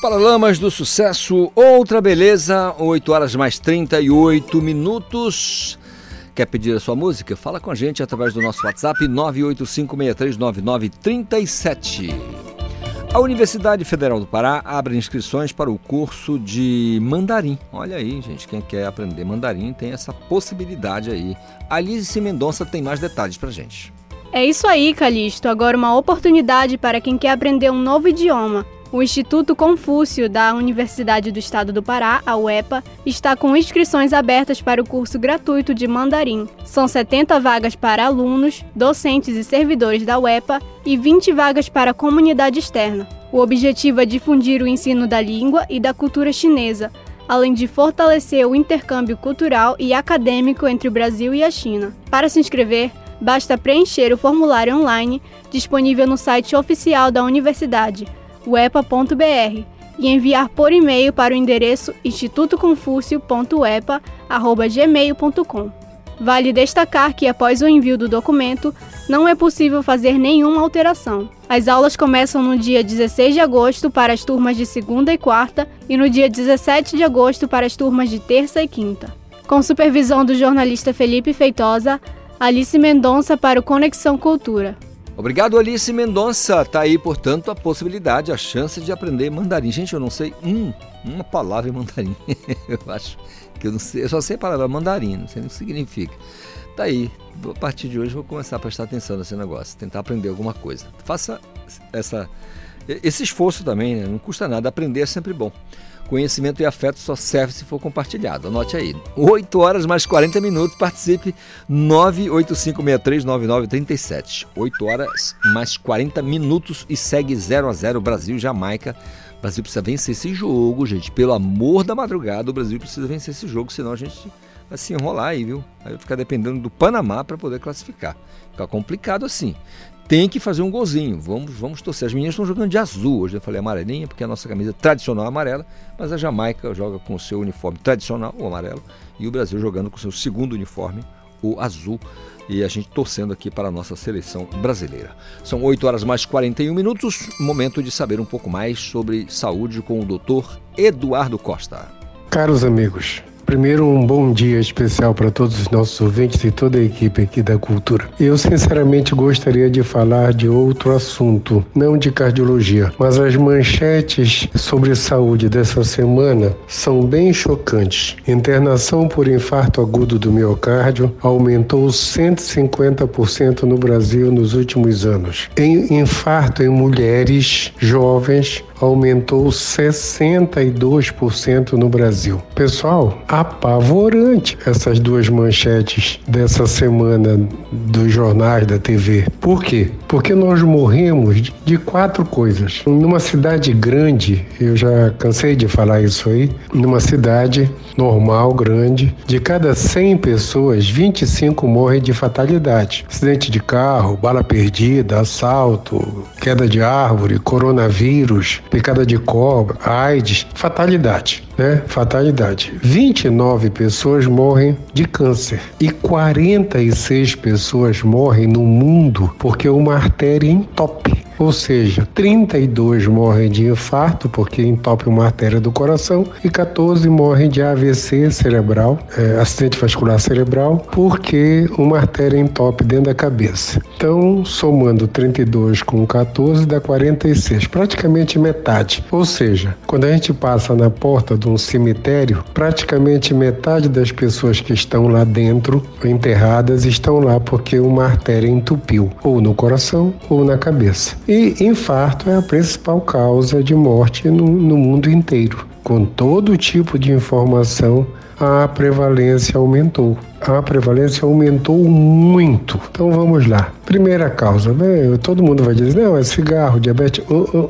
Paralamas do Sucesso, outra beleza, 8 horas mais 38 minutos. Quer pedir a sua música? Fala com a gente através do nosso WhatsApp 985639937. A Universidade Federal do Pará abre inscrições para o curso de mandarim. Olha aí, gente, quem quer aprender mandarim tem essa possibilidade aí. Alice Mendonça tem mais detalhes pra gente. É isso aí, Calixto. Agora uma oportunidade para quem quer aprender um novo idioma. O Instituto Confúcio da Universidade do Estado do Pará, a UEPA, está com inscrições abertas para o curso gratuito de mandarim. São 70 vagas para alunos, docentes e servidores da UEPA e 20 vagas para a comunidade externa. O objetivo é difundir o ensino da língua e da cultura chinesa, além de fortalecer o intercâmbio cultural e acadêmico entre o Brasil e a China. Para se inscrever, basta preencher o formulário online disponível no site oficial da universidade, uepa.br, e enviar por e-mail para o endereço institutoconfúcio.uepa.gmail.com. Vale destacar que após o envio do documento, não é possível fazer nenhuma alteração. As aulas começam no dia 16 de agosto para as turmas de segunda e quarta e no dia 17 de agosto para as turmas de terça e quinta. Com supervisão do jornalista Felipe Feitosa, Alice Mendonça para o Conexão Cultura. Obrigado, Alice Mendonça. Tá aí, portanto, a possibilidade, a chance de aprender mandarim. Gente, eu não sei um, uma palavra em mandarim. [laughs] eu acho que eu não sei, eu só sei a palavra mandarim, não sei nem o que significa. Tá aí, a partir de hoje vou começar a prestar atenção nesse negócio, tentar aprender alguma coisa. Faça essa, esse esforço também, né? não custa nada, aprender é sempre bom. Conhecimento e afeto só serve se for compartilhado. Anote aí. 8 horas mais 40 minutos. Participe 985639937. 8 horas mais 40 minutos e segue 0 a 0 Brasil Jamaica O Brasil precisa vencer esse jogo, gente. Pelo amor da madrugada, o Brasil precisa vencer esse jogo, senão a gente vai se enrolar aí, viu? Aí vai ficar dependendo do Panamá para poder classificar. Fica complicado assim. Tem que fazer um golzinho. Vamos, vamos torcer. As meninas estão jogando de azul. Hoje eu falei amarelinha, porque a nossa camisa tradicional é amarela, mas a Jamaica joga com o seu uniforme tradicional, o amarelo, e o Brasil jogando com o seu segundo uniforme, o azul. E a gente torcendo aqui para a nossa seleção brasileira. São 8 horas mais 41 minutos. Momento de saber um pouco mais sobre saúde com o doutor Eduardo Costa. Caros amigos, primeiro um bom dia especial para todos os nossos ouvintes e toda a equipe aqui da Cultura. Eu sinceramente gostaria de falar de outro assunto, não de cardiologia, mas as manchetes sobre saúde dessa semana são bem chocantes. Internação por infarto agudo do miocárdio aumentou 150% no Brasil nos últimos anos. Em infarto em mulheres jovens aumentou 62% no Brasil. Pessoal, apavorante essas duas manchetes dessa semana dos jornais da TV. Por quê? Porque nós morremos de- quatro coisas. Numa cidade grande, eu já cansei de falar isso aí, numa cidade normal, grande, de cada 100 pessoas, 25 morrem de fatalidade. Acidente de carro, bala perdida, assalto, queda de árvore, coronavírus, picada de cobra, AIDS, fatalidade, né? Fatalidade. 29 pessoas morrem de câncer e 46 pessoas morrem no mundo porque uma artéria entope. Ou seja, 32 morrem de infarto porque entope uma artéria do coração e 14 morrem de AVC cerebral, é, acidente vascular cerebral, porque uma artéria entope dentro da cabeça. Então, somando 32 com 14 dá 46, praticamente metade. Ou seja, quando a gente passa na porta de um cemitério, praticamente metade das pessoas que estão lá dentro, enterradas, estão lá porque uma artéria entupiu, ou no coração ou na cabeça. E infarto é a principal causa de morte no, no mundo inteiro. Com todo tipo de informação, a prevalência aumentou. A prevalência aumentou muito. Então vamos lá. Primeira causa, né? todo mundo vai dizer, não, é cigarro, diabetes.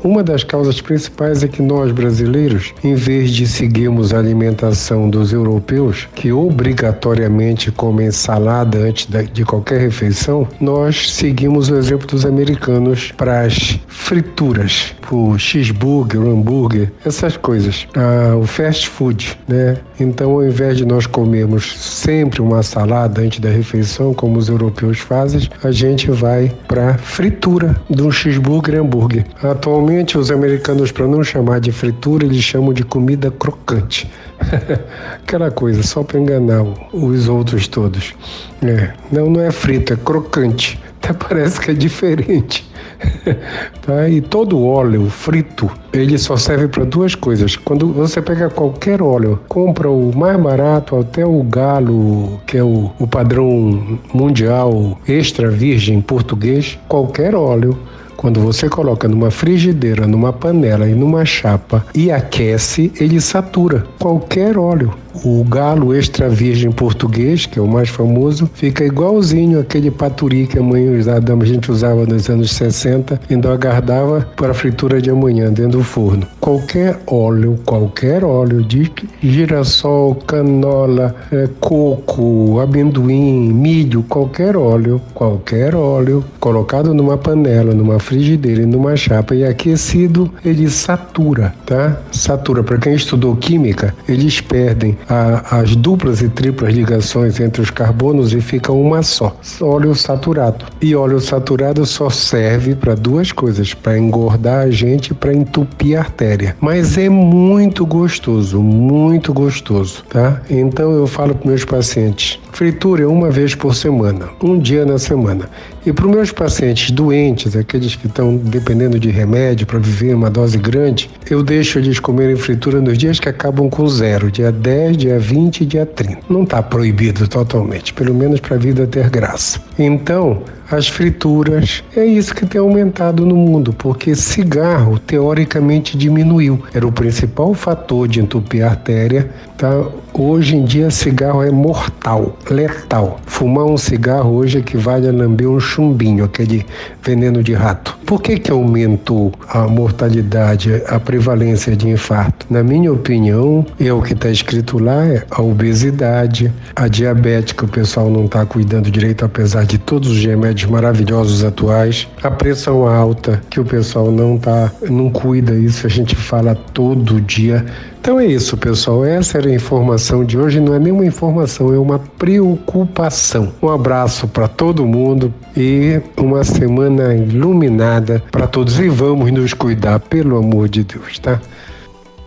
Uma das causas principais é que nós brasileiros, em vez de seguirmos a alimentação dos europeus, que obrigatoriamente comem salada antes de qualquer refeição, nós seguimos o exemplo dos americanos para as frituras, o cheeseburger, o hambúrguer, essas coisas, Ah, o fast food, né? Então, ao invés de nós comermos sempre uma salada antes da refeição, como os europeus fazem, a gente vai para fritura de um cheeseburger hambúrguer. Atualmente, os americanos, para não chamar de fritura, eles chamam de comida crocante. [laughs] Aquela coisa, só para enganar os outros todos. É, não, não é frito, é crocante. Até parece que é diferente. [laughs] tá? E todo óleo frito, ele só serve para duas coisas. Quando você pega qualquer óleo, compra o mais barato, até o galo, que é o, o padrão mundial extra virgem português, qualquer óleo quando você coloca numa frigideira, numa panela e numa chapa e aquece, ele satura qualquer óleo. O galo extra virgem português, que é o mais famoso, fica igualzinho aquele paturi que a mãe usava, a gente usava nos anos 60, ainda aguardava para a fritura de amanhã dentro do forno. Qualquer óleo, qualquer óleo de girassol, canola, eh, coco, amendoim, milho, qualquer óleo, qualquer óleo, colocado numa panela, numa frigideira numa chapa e aquecido, ele satura, tá? Satura. Para quem estudou química, eles perdem a- as duplas e triplas ligações entre os carbonos e fica uma só. Óleo saturado. E óleo saturado só serve para duas coisas: para engordar a gente e para entupir a artéria. Mas é muito gostoso, muito gostoso, tá? Então eu falo para meus pacientes: fritura é uma vez por semana, um dia na semana. E para os meus pacientes doentes, aqueles que estão dependendo de remédio para viver uma dose grande, eu deixo eles comerem fritura nos dias que acabam com zero, dia 10, dia 20 e dia 30. Não está proibido totalmente, pelo menos para a vida ter graça. Então, as frituras é isso que tem aumentado no mundo, porque cigarro teoricamente diminuiu. Era o principal fator de entupir a artéria, tá? Hoje em dia cigarro é mortal, letal. Fumar um cigarro hoje equivale a lamber um chumbinho, aquele veneno de rato. Por que, que aumentou a mortalidade, a prevalência de infarto? Na minha opinião, é o que está escrito lá, é a obesidade, a diabetes, que o pessoal não está cuidando direito, apesar de todos os remédios maravilhosos atuais, a pressão alta, que o pessoal não tá, não cuida, isso a gente fala todo dia. Então é isso, pessoal. Essa era a informação de hoje. Não é nenhuma informação, é uma preocupação. Um abraço para todo mundo e uma semana iluminada para todos. E vamos nos cuidar, pelo amor de Deus, tá?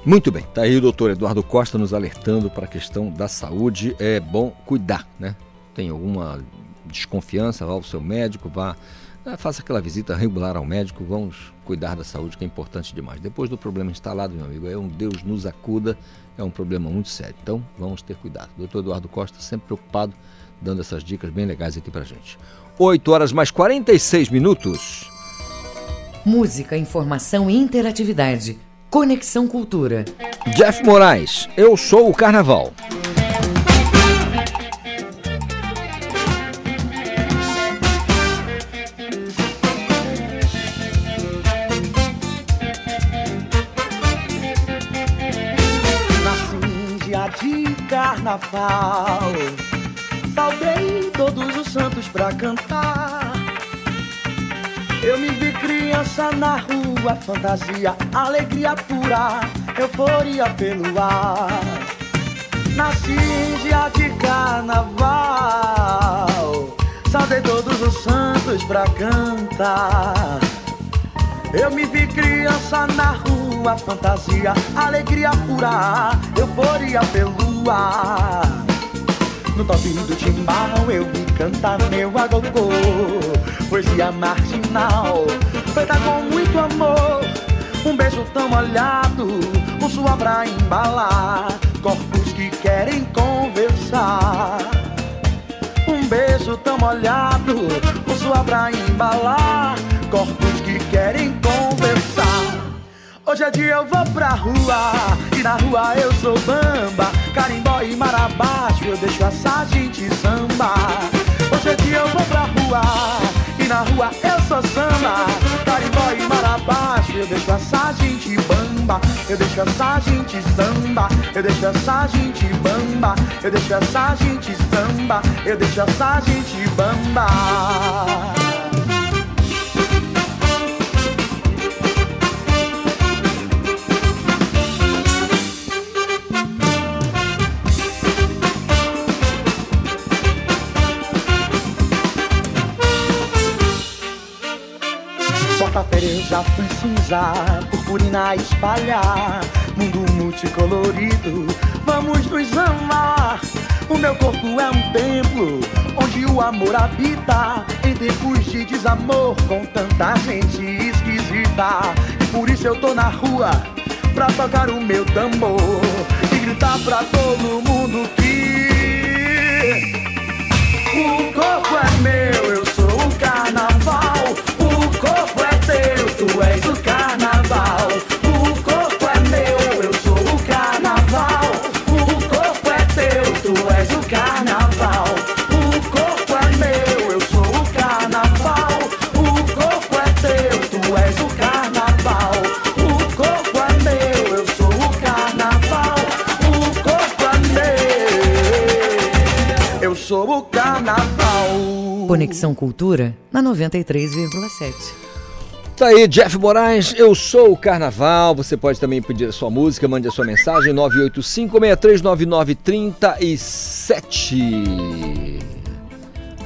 Muito bem, tá aí o doutor Eduardo Costa nos alertando para a questão da saúde. É bom cuidar, né? Tem alguma desconfiança, vá ao seu médico, vá, né, faça aquela visita regular ao médico, vamos cuidar da saúde, que é importante demais. Depois do problema instalado, meu amigo, é um Deus nos acuda, é um problema muito sério. Então, vamos ter cuidado. Doutor Eduardo Costa sempre preocupado, dando essas dicas bem legais aqui pra gente. 8 horas mais 46 minutos. Música, informação e interatividade. Conexão Cultura. Jeff Moraes, eu sou o Carnaval. Nasci em dia de carnaval. Saudei todos os santos pra cantar. Eu me vi criança na rua, fantasia, alegria pura, euforia pelo ar. Nasci em dia de carnaval. Saudei todos os santos pra cantar. Eu me vi criança na rua, fantasia, alegria pura, euforia pelo ar. No toque do timbal eu vi cantar meu agogô, poesia marginal, feita com muito amor. Um beijo tão molhado, um suor pra embalar, corpos que querem conversar. Um beijo tão molhado, um suor pra embalar, corpos que querem conversar. Hoje é dia eu vou pra rua E na rua eu sou bamba. Carimbó e marabaixo Eu deixo essa gente samba. Hoje é dia eu vou pra rua E na rua eu sou samba. Carimbó e marabaixo Eu deixo essa gente bamba. Eu deixo essa gente samba Eu deixo essa gente bamba. Eu deixo essa gente samba Eu deixo essa gente bamba já fui cinza, purpurina espalhar, mundo multicolorido, vamos nos amar. O meu corpo é um templo, onde o amor habita, em tempos de desamor, com tanta gente esquisita. E por isso eu tô na rua, pra tocar o meu tambor, e gritar pra todo mundo que o corpo é meu, eu sou o carnaval. Corpo é teu, tu és o carnaval. Conexão Cultura na 93,7. Tá aí, Jeff Moraes, eu sou o Carnaval. Você pode também pedir a sua música, mande a sua mensagem 985-639937.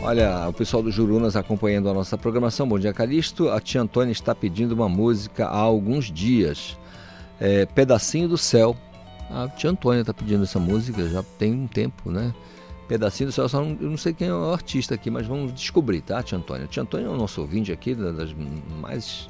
Olha, o pessoal do Jurunas acompanhando a nossa programação. Bom dia, Calixto. A tia Antônia está pedindo uma música há alguns dias. É, Pedacinho do Céu. A tia Antônia está pedindo essa música já tem um tempo, né? Pedacinho do Céu, só não, eu não sei quem é o artista aqui, mas vamos descobrir, tá, tia Antônia? Tia Antônia é o nosso ouvinte aqui, da- das mais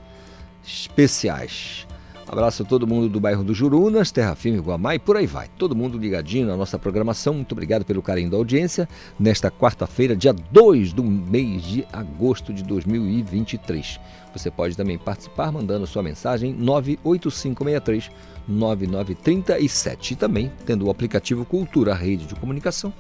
especiais. Abraço a todo mundo do bairro do Jurunas, Terra Firme, Guamá e por aí vai. Todo mundo ligadinho na nossa programação. Muito obrigado pelo carinho da audiência. Nesta quarta-feira, dia 2 do mês de agosto de 2023. Você pode também participar mandando sua mensagem 98563 9937 e também tendo o aplicativo Cultura Rede de Comunicação.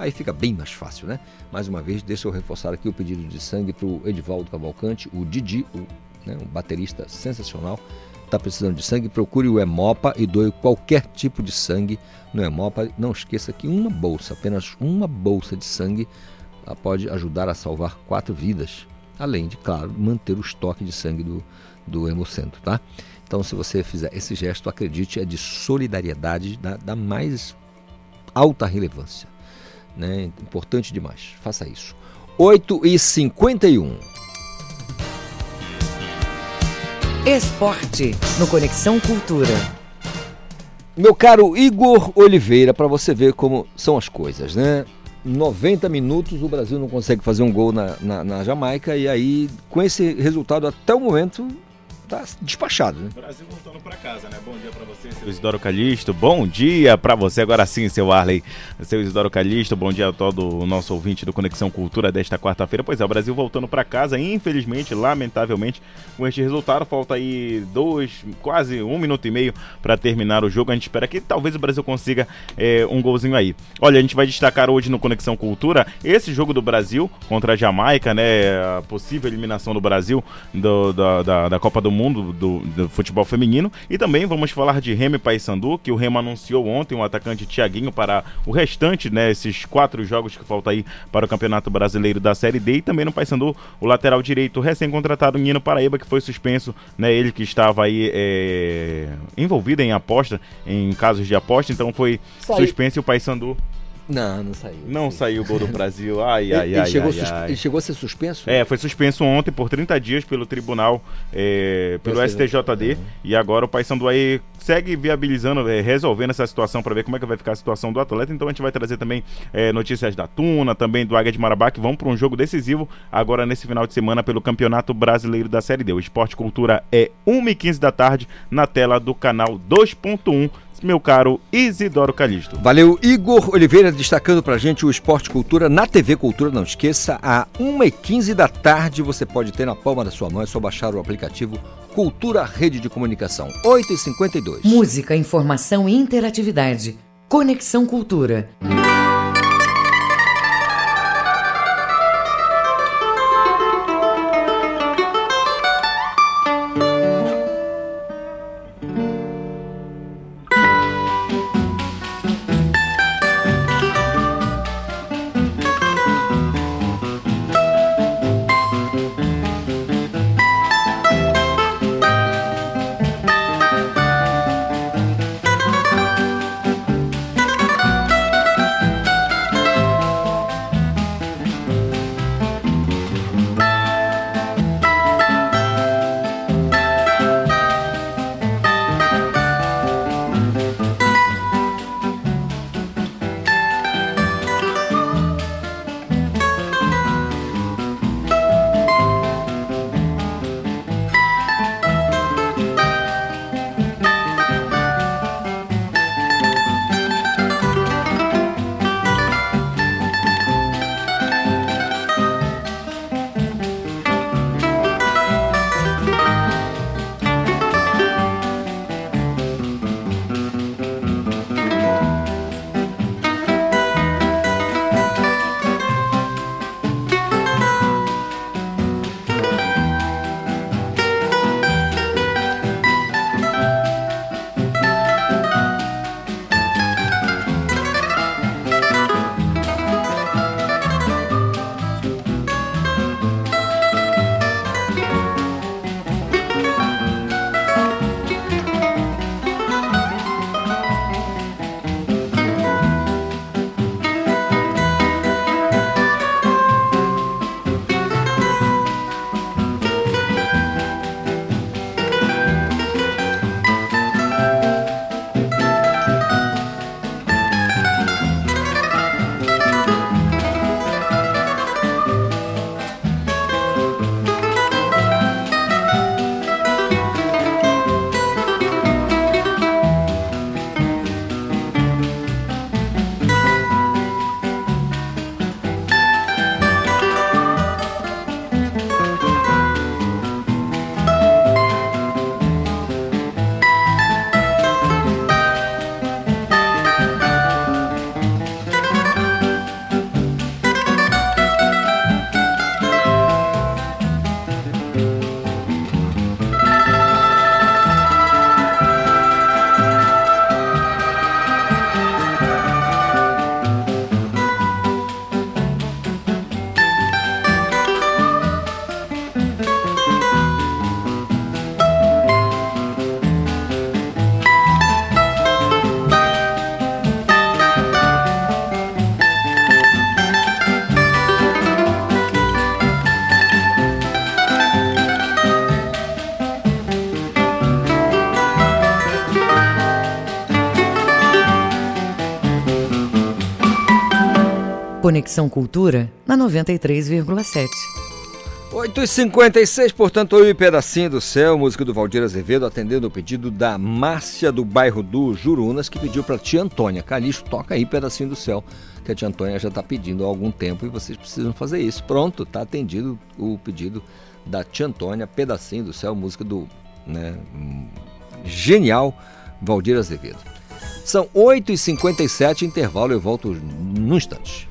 Aí fica bem mais fácil, né? Mais uma vez, deixa eu reforçar aqui o pedido de sangue para o Edivaldo Cavalcante, o Didi, o né, um baterista sensacional, está precisando de sangue, procure o Hemopa e doe qualquer tipo de sangue no Hemopa. Não esqueça que uma bolsa, apenas uma bolsa de sangue, pode ajudar a salvar quatro vidas. Além de, claro, manter o estoque de sangue do, do Hemocentro, tá? Então, se você fizer esse gesto, acredite, é de solidariedade da, da mais alta relevância. Né? Importante demais. Faça isso. 8 e 51 Esporte no Conexão Cultura. Meu caro Igor Oliveira, para você ver como são as coisas, né? 90 minutos o Brasil não consegue fazer um gol na, na, na Jamaica e aí, com esse resultado até o momento, tá despachado, né? Brasil voltando para casa, né? Bom dia para você, seu Isidoro Calixto. Bom dia para você agora sim, seu Arley, seu Isidoro Calixto. Bom dia a todo o nosso ouvinte do Conexão Cultura desta quarta-feira. Pois é, o Brasil voltando para casa, infelizmente, lamentavelmente, com este resultado. Falta aí dois, quase um minuto e meio para terminar o jogo. A gente espera que talvez o Brasil consiga é, um golzinho aí. Olha, a gente vai destacar hoje no Conexão Cultura esse jogo do Brasil contra a Jamaica, né? A possível eliminação do Brasil do, da, da, da Copa do Mundo mundo do, do, futebol feminino. E também vamos falar de Remy Paysandu, que o Remo anunciou ontem o atacante Thiaguinho para o restante, né, esses quatro jogos que falta aí para o Campeonato Brasileiro da Série D. E também no Paysandu, o lateral direito recém-contratado Nino Paraíba, que foi suspenso, né, ele que estava aí é, envolvido em aposta, em casos de aposta, então foi Saiu. suspenso e o Paysandu Não, não saiu. não saiu o gol do [laughs] Brasil. Ai, Ele- ai, ele ai, chegou ai, ai. ele chegou a ser suspenso? É, foi suspenso ontem por 30 dias pelo tribunal, é, pelo STJD. E agora o Paysandu aí segue viabilizando, é, resolvendo essa situação para ver como é que vai ficar a situação do atleta. Então a gente vai trazer também é, notícias da Tuna, também do Águia de Marabá, que vão para um jogo decisivo agora nesse final de semana pelo Campeonato Brasileiro da Série D. O Esporte Cultura é 1h15 da tarde na tela do canal 2.1. Meu caro Isidoro Calixto. Valeu, Igor Oliveira destacando pra gente o Esporte Cultura na TV Cultura. Não esqueça, a 1h15 da tarde você pode ter na palma da sua mão. É só baixar o aplicativo Cultura Rede de Comunicação. 8h52. Música, informação e interatividade. Conexão Cultura. Conexão Cultura na 93,7. 8h56, portanto, e Pedacinho do Céu, música do Valdir Azevedo, atendendo o pedido da Márcia do bairro do Jurunas, que pediu para tia Antônia. Calixto, toca aí Pedacinho do Céu, que a tia Antônia já está pedindo há algum tempo e vocês precisam fazer isso. Pronto, está atendido o pedido da tia Antônia, Pedacinho do Céu, música do né, genial Valdir Azevedo. São 8h57, intervalo, eu volto num instante.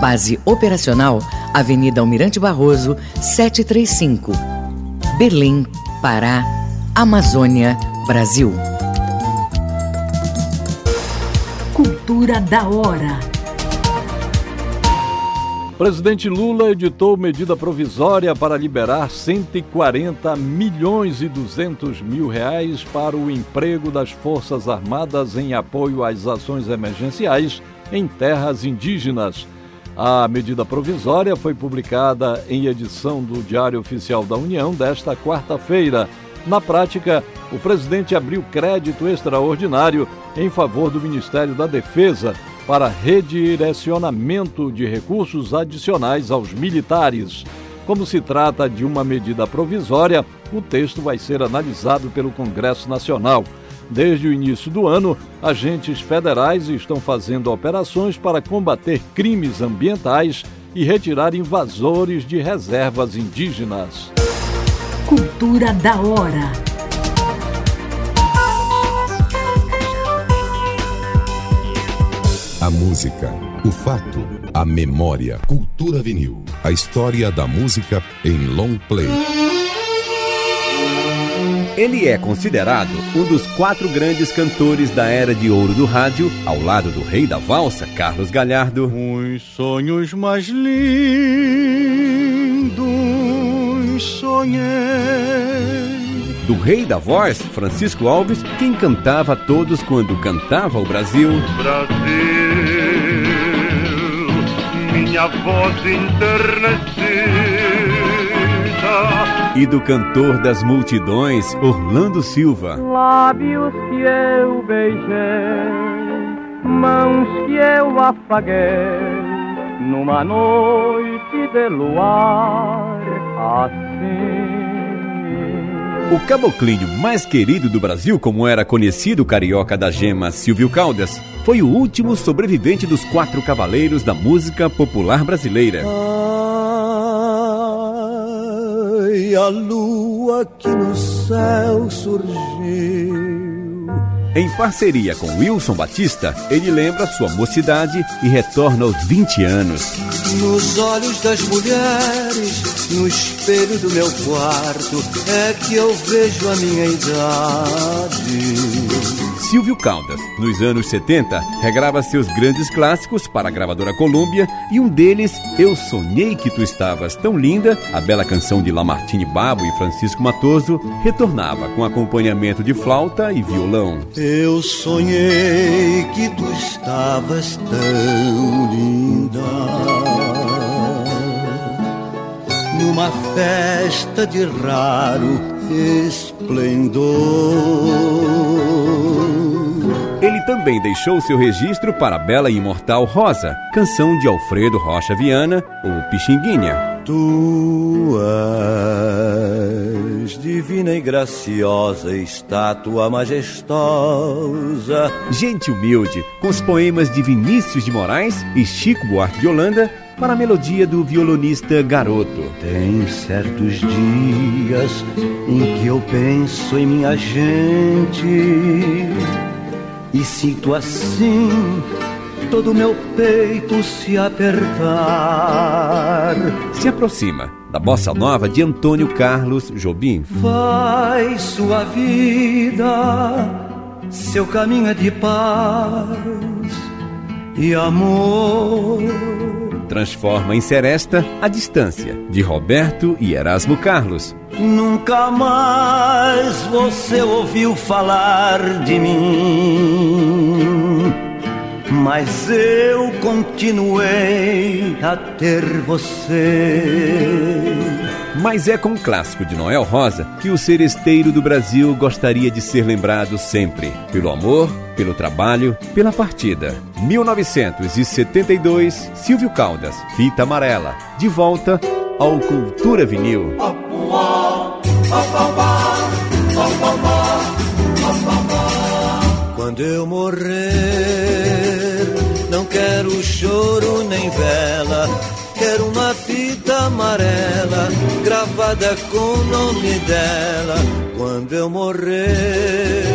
Base operacional, Avenida Almirante Barroso, 735. Belém, Pará, Amazônia, Brasil. Cultura da hora. Presidente Lula editou medida provisória para liberar 140 milhões e 200 mil reais para o emprego das Forças Armadas em apoio às ações emergenciais em terras indígenas. A medida provisória foi publicada em edição do Diário Oficial da União desta quarta-feira. Na prática, o presidente abriu crédito extraordinário em favor do Ministério da Defesa para redirecionamento de recursos adicionais aos militares. Como se trata de uma medida provisória, o texto vai ser analisado pelo Congresso Nacional. Desde o início do ano, agentes federais estão fazendo operações para combater crimes ambientais e retirar invasores de reservas indígenas. Cultura da hora. A música, o fato, a memória. Cultura vinil. A história da música em long play. Ele é considerado um dos quatro grandes cantores da era de ouro do rádio, ao lado do rei da valsa, Carlos Galhardo. Os sonhos mais lindos sonhei. Do rei da voz, Francisco Alves, quem cantava a todos quando cantava o Brasil. Brasil, minha voz enternecida. E do cantor das multidões, Orlando Silva. Lábios que eu beijei, mãos que eu afaguei, numa noite de luar assim. O caboclinho mais querido do Brasil, como era conhecido o carioca da gema Silvio Caldas, foi o último sobrevivente dos quatro cavaleiros da música popular brasileira. Ai, a lua que no céu surgiu. Em parceria com Wilson Batista, ele lembra sua mocidade e retorna aos 20 anos. Nos olhos das mulheres, no espelho do meu quarto, é que eu vejo a minha idade. Silvio Caldas, nos anos 70, regrava seus grandes clássicos para a gravadora Columbia e um deles, Eu Sonhei Que Tu Estavas Tão Linda, a bela canção de Lamartine Babo e Francisco Matoso, retornava com acompanhamento de flauta e violão. Eu sonhei que tu estavas tão linda numa festa de raro esplendor. Ele também deixou seu registro para a bela e imortal Rosa, canção de Alfredo Rocha Viana, o Pixinguinha. Tu és divina e graciosa, estátua majestosa. Gente humilde, com os poemas de Vinícius de Moraes e Chico Buarque de Holanda, para a melodia do violonista Garoto. Tem certos dias em que eu penso em minha gente e sinto assim todo meu peito se apertar. Se aproxima da bossa nova de Antônio Carlos Jobim. Vai sua vida, seu caminho é de paz e amor. Transforma em seresta a distância de Roberto e Erasmo Carlos. Nunca mais você ouviu falar de mim, mas eu continuei a ter você. Mas é com o clássico de Noel Rosa que o seresteiro do Brasil gostaria de ser lembrado sempre. Pelo amor, pelo trabalho, pela partida. 1972, Silvio Caldas, Fita Amarela. De volta ao Cultura Vinil. Quando eu morrer, não quero choro nem vela. Quero uma fita amarela gravada com o nome dela. Quando eu morrer,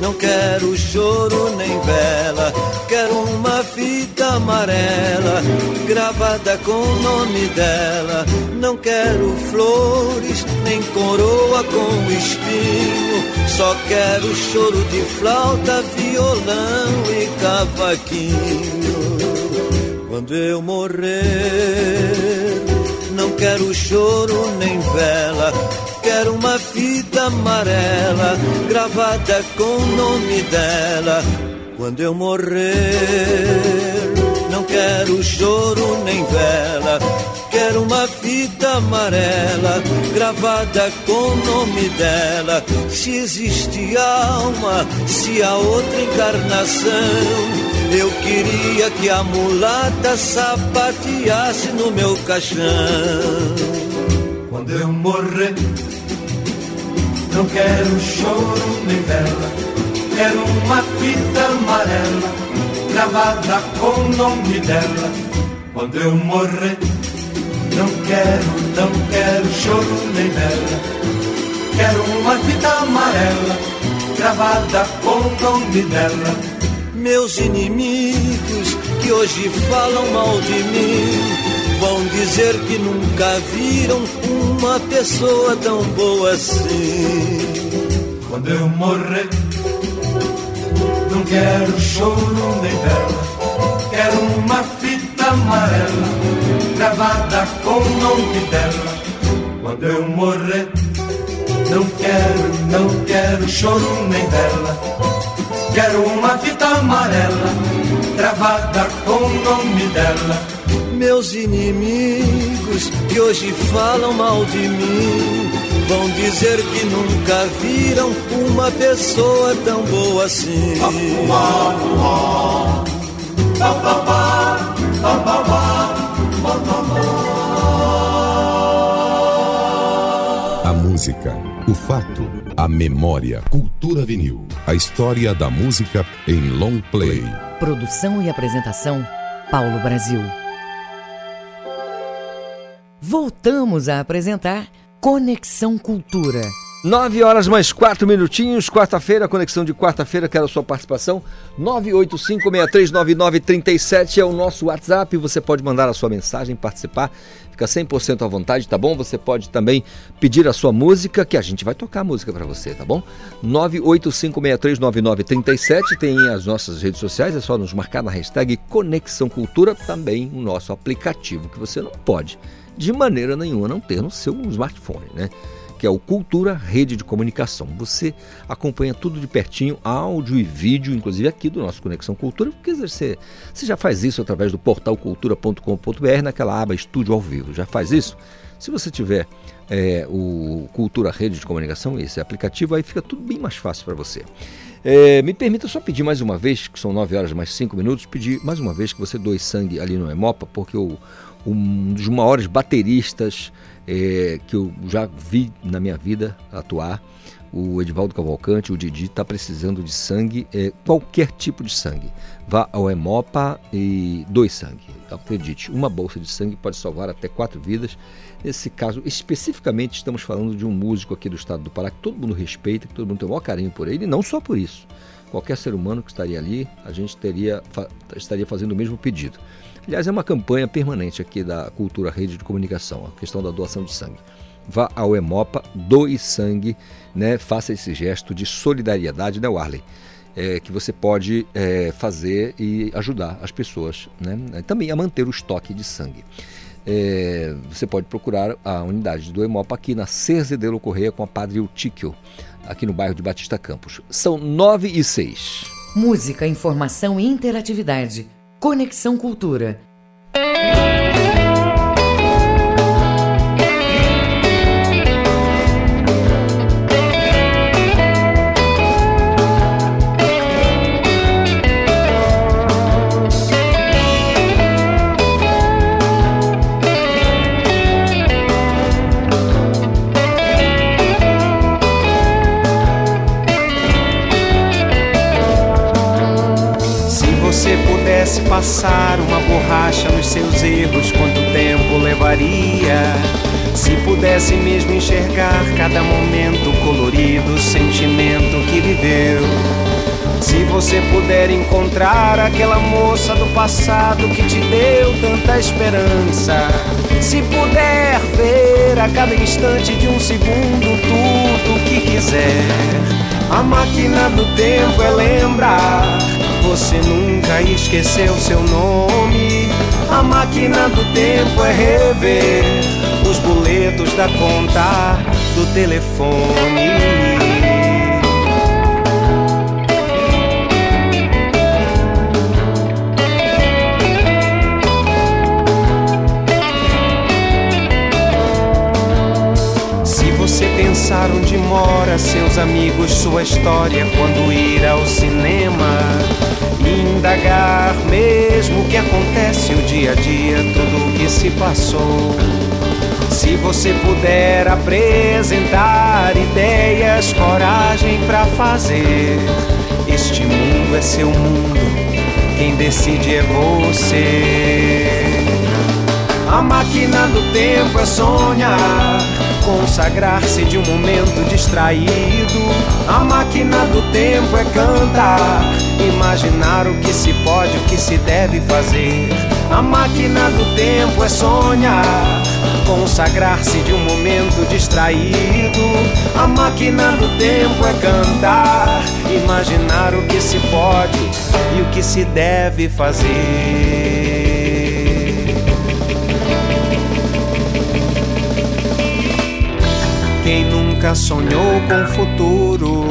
não quero choro nem vela. Quero uma fita amarela gravada com o nome dela. Não quero flores nem coroa com espinho. Só quero choro de flauta, violão e cavaquinho. Quando eu morrer, quero choro nem vela. Quero uma fita amarela gravada com o nome dela. Quando eu morrer, não quero choro nem vela. Quero uma fita amarela gravada com o nome dela. Se existe alma, se há outra encarnação. Eu queria que a mulata sapateasse no meu caixão. Quando eu morrer, não quero choro nem vela. Quero uma fita amarela gravada com o nome dela. Quando eu morrer, não quero, não quero choro nem vela. Quero uma fita amarela gravada com o nome dela. Meus inimigos que hoje falam mal de mim vão dizer que nunca viram uma pessoa tão boa assim. Quando eu morrer, não quero choro nem vela. Quero uma amarela gravada com o nome dela. Quando eu morrer, não quero, não quero choro nem vela. Quero uma fita amarela gravada com o nome dela. Meus inimigos que hoje falam mal de mim vão dizer que nunca viram uma pessoa tão boa assim. A música, o fato, a memória. Cultura vinil. A história da música em long play. Produção e apresentação, Paulo Brasil. Voltamos a apresentar Conexão Cultura. 9 horas mais 4 minutinhos, quarta-feira, conexão de quarta-feira, quero a sua participação. 985639937 é o nosso WhatsApp, você pode mandar a sua mensagem, participar, fica 100% à vontade, tá bom? Você pode também pedir a sua música, que a gente vai tocar a música para você, tá bom? 985639937 tem as nossas redes sociais, é só nos marcar na hashtag Conexão Cultura, também o nosso aplicativo, que você não pode, de maneira nenhuma, não ter no seu smartphone, né? Que é o Cultura Rede de Comunicação. Você acompanha tudo de pertinho, áudio e vídeo, inclusive aqui do nosso Conexão Cultura, porque você, você já faz isso através do portal cultura.com.br naquela aba Estúdio ao Vivo. Já faz isso? Se você tiver é, o Cultura Rede de Comunicação, esse aplicativo, aí fica tudo bem mais fácil para você. É, me permita só pedir mais uma vez, que são 9 horas mais 5 minutos, pedir mais uma vez que você doe sangue ali no Hemopa, porque o, um dos maiores bateristas é, que eu já vi na minha vida atuar, o Edivaldo Cavalcante, o Didi, está precisando de sangue, é, qualquer tipo de sangue. Vá ao Hemopa e doe sangue. Acredite, uma bolsa de sangue pode salvar até quatro vidas. Nesse caso, especificamente, estamos falando de um músico aqui do estado do Pará que todo mundo respeita, que todo mundo tem o maior carinho por ele, e não só por isso. Qualquer ser humano que estaria ali, a gente teria, fa estaria fazendo o mesmo pedido. Aliás, é uma campanha permanente aqui da Cultura Rede de Comunicação, a questão da doação de sangue. Vá ao Hemopa, doe sangue, né? faça esse gesto de solidariedade, né, Warley? é, que você pode é, fazer e ajudar as pessoas, né? Também a manter o estoque de sangue. É, você pode procurar a unidade do Hemopa aqui na Cerzedelo Correia com a Padre Eutíquio, aqui no bairro de Batista Campos. São 9 e 6. Música, informação e interatividade. Conexão Cultura. Pudesse mesmo enxergar cada momento colorido, sentimento que viveu. Se você puder encontrar aquela moça do passado que te deu tanta esperança. Se puder ver a cada instante de um segundo tudo o que quiser. A máquina do tempo é lembrar. Você nunca esqueceu seu nome. A máquina do tempo é rever os boletos da conta do telefone. Se você pensar onde mora seus amigos, sua história quando ir ao cinema, indagar mesmo o que acontece o dia a dia, tudo o que se passou. Se você puder apresentar ideias, coragem pra fazer, este mundo é seu mundo, quem decide é você. A máquina do tempo é sonhar, consagrar-se de um momento distraído. A máquina do tempo é cantar, imaginar o que se pode, o que se deve fazer. A máquina do tempo é sonhar, consagrar-se de um momento distraído. A máquina do tempo é cantar, imaginar o que se pode e o que se deve fazer. Quem nunca sonhou com o futuro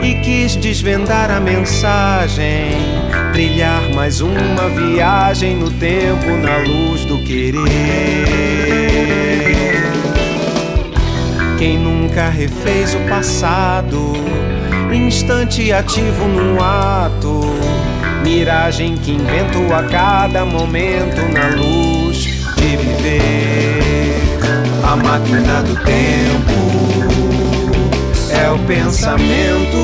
e quis desvendar a mensagem, trilhar mais uma viagem no tempo na luz do querer. Quem nunca refez o passado, instante ativo num ato, miragem que invento a cada momento na luz de viver. Máquina do tempo é o pensamento.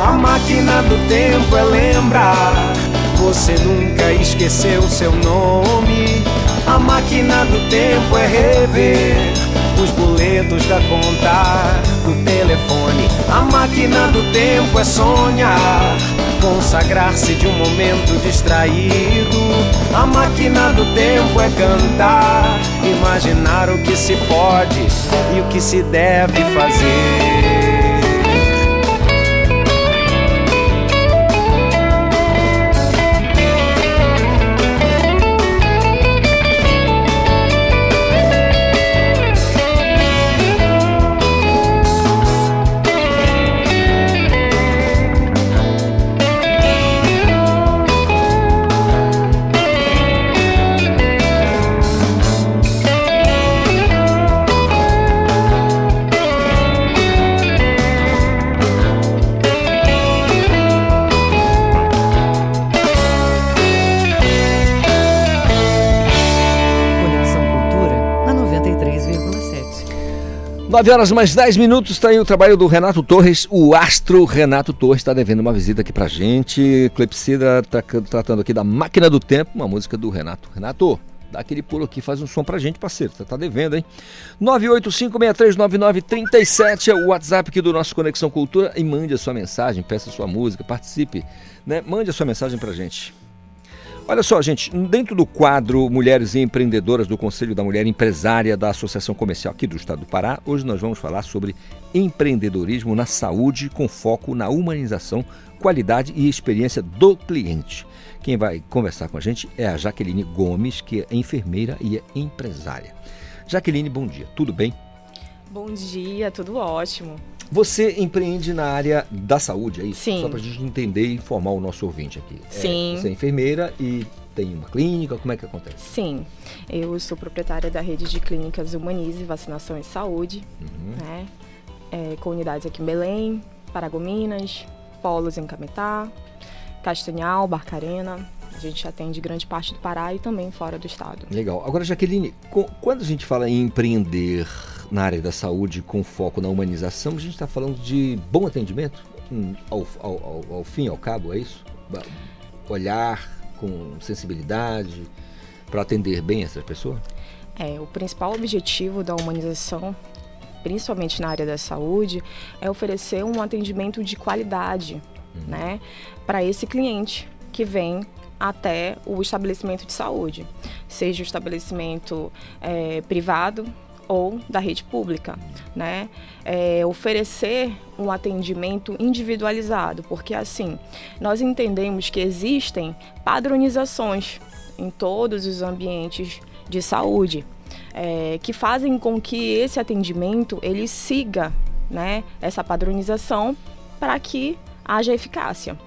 A máquina do tempo é lembrar. Você nunca esqueceu seu nome. A máquina do tempo é rever os boletos da conta do telefone. A máquina do tempo é sonhar, consagrar-se de um momento distraído. A máquina do tempo é cantar, imaginar o que se pode e o que se deve fazer. 9 horas mais 10 minutos, está aí o trabalho do Renato Torres, o astro Renato Torres está devendo uma visita aqui pra gente. Clepsida tá ca- tratando aqui da Máquina do Tempo, uma música do Renato. Renato, dá aquele pulo aqui, faz um som pra gente, parceiro, você tá devendo, hein? 985639937 é o WhatsApp aqui do nosso Conexão Cultura e mande a sua mensagem, peça a sua música, participe, né? Mande a sua mensagem pra gente. Olha só, gente, dentro do quadro Mulheres Empreendedoras do Conselho da Mulher Empresária da Associação Comercial aqui do Estado do Pará, hoje nós vamos falar sobre empreendedorismo na saúde com foco na humanização, qualidade e experiência do cliente. Quem vai conversar com a gente é a Jaqueline Gomes, que é enfermeira e é empresária. Jaqueline, bom dia, tudo bem? Bom dia, tudo ótimo. Você empreende na área da saúde, é isso? Sim. Só para a gente entender e informar o nosso ouvinte aqui. É, Sim. você é enfermeira e tem uma clínica, como é que acontece? Sim, eu sou proprietária da rede de clínicas Humanize Vacinação e Saúde, né? É, com unidades aqui em Belém, Paragominas, Polos em Cametá, Castanhal, Barcarena. A gente atende grande parte do Pará e também fora do estado. Legal. Agora, Jaqueline, quando a gente fala em empreender na área da saúde com foco na humanização, a gente está falando de bom atendimento? Hum, Ao, ao, ao, ao fim, ao cabo, é isso? Olhar com sensibilidade para atender bem essas pessoas? É, o principal objetivo da humanização, principalmente na área da saúde, é oferecer um atendimento de qualidade, né, para esse cliente que vem até o estabelecimento de saúde, seja o estabelecimento é, privado ou da rede pública, né? É, oferecer um atendimento individualizado, porque assim nós entendemos que existem padronizações em todos os ambientes de saúde é, que fazem com que esse atendimento ele siga né, essa padronização para que haja eficácia,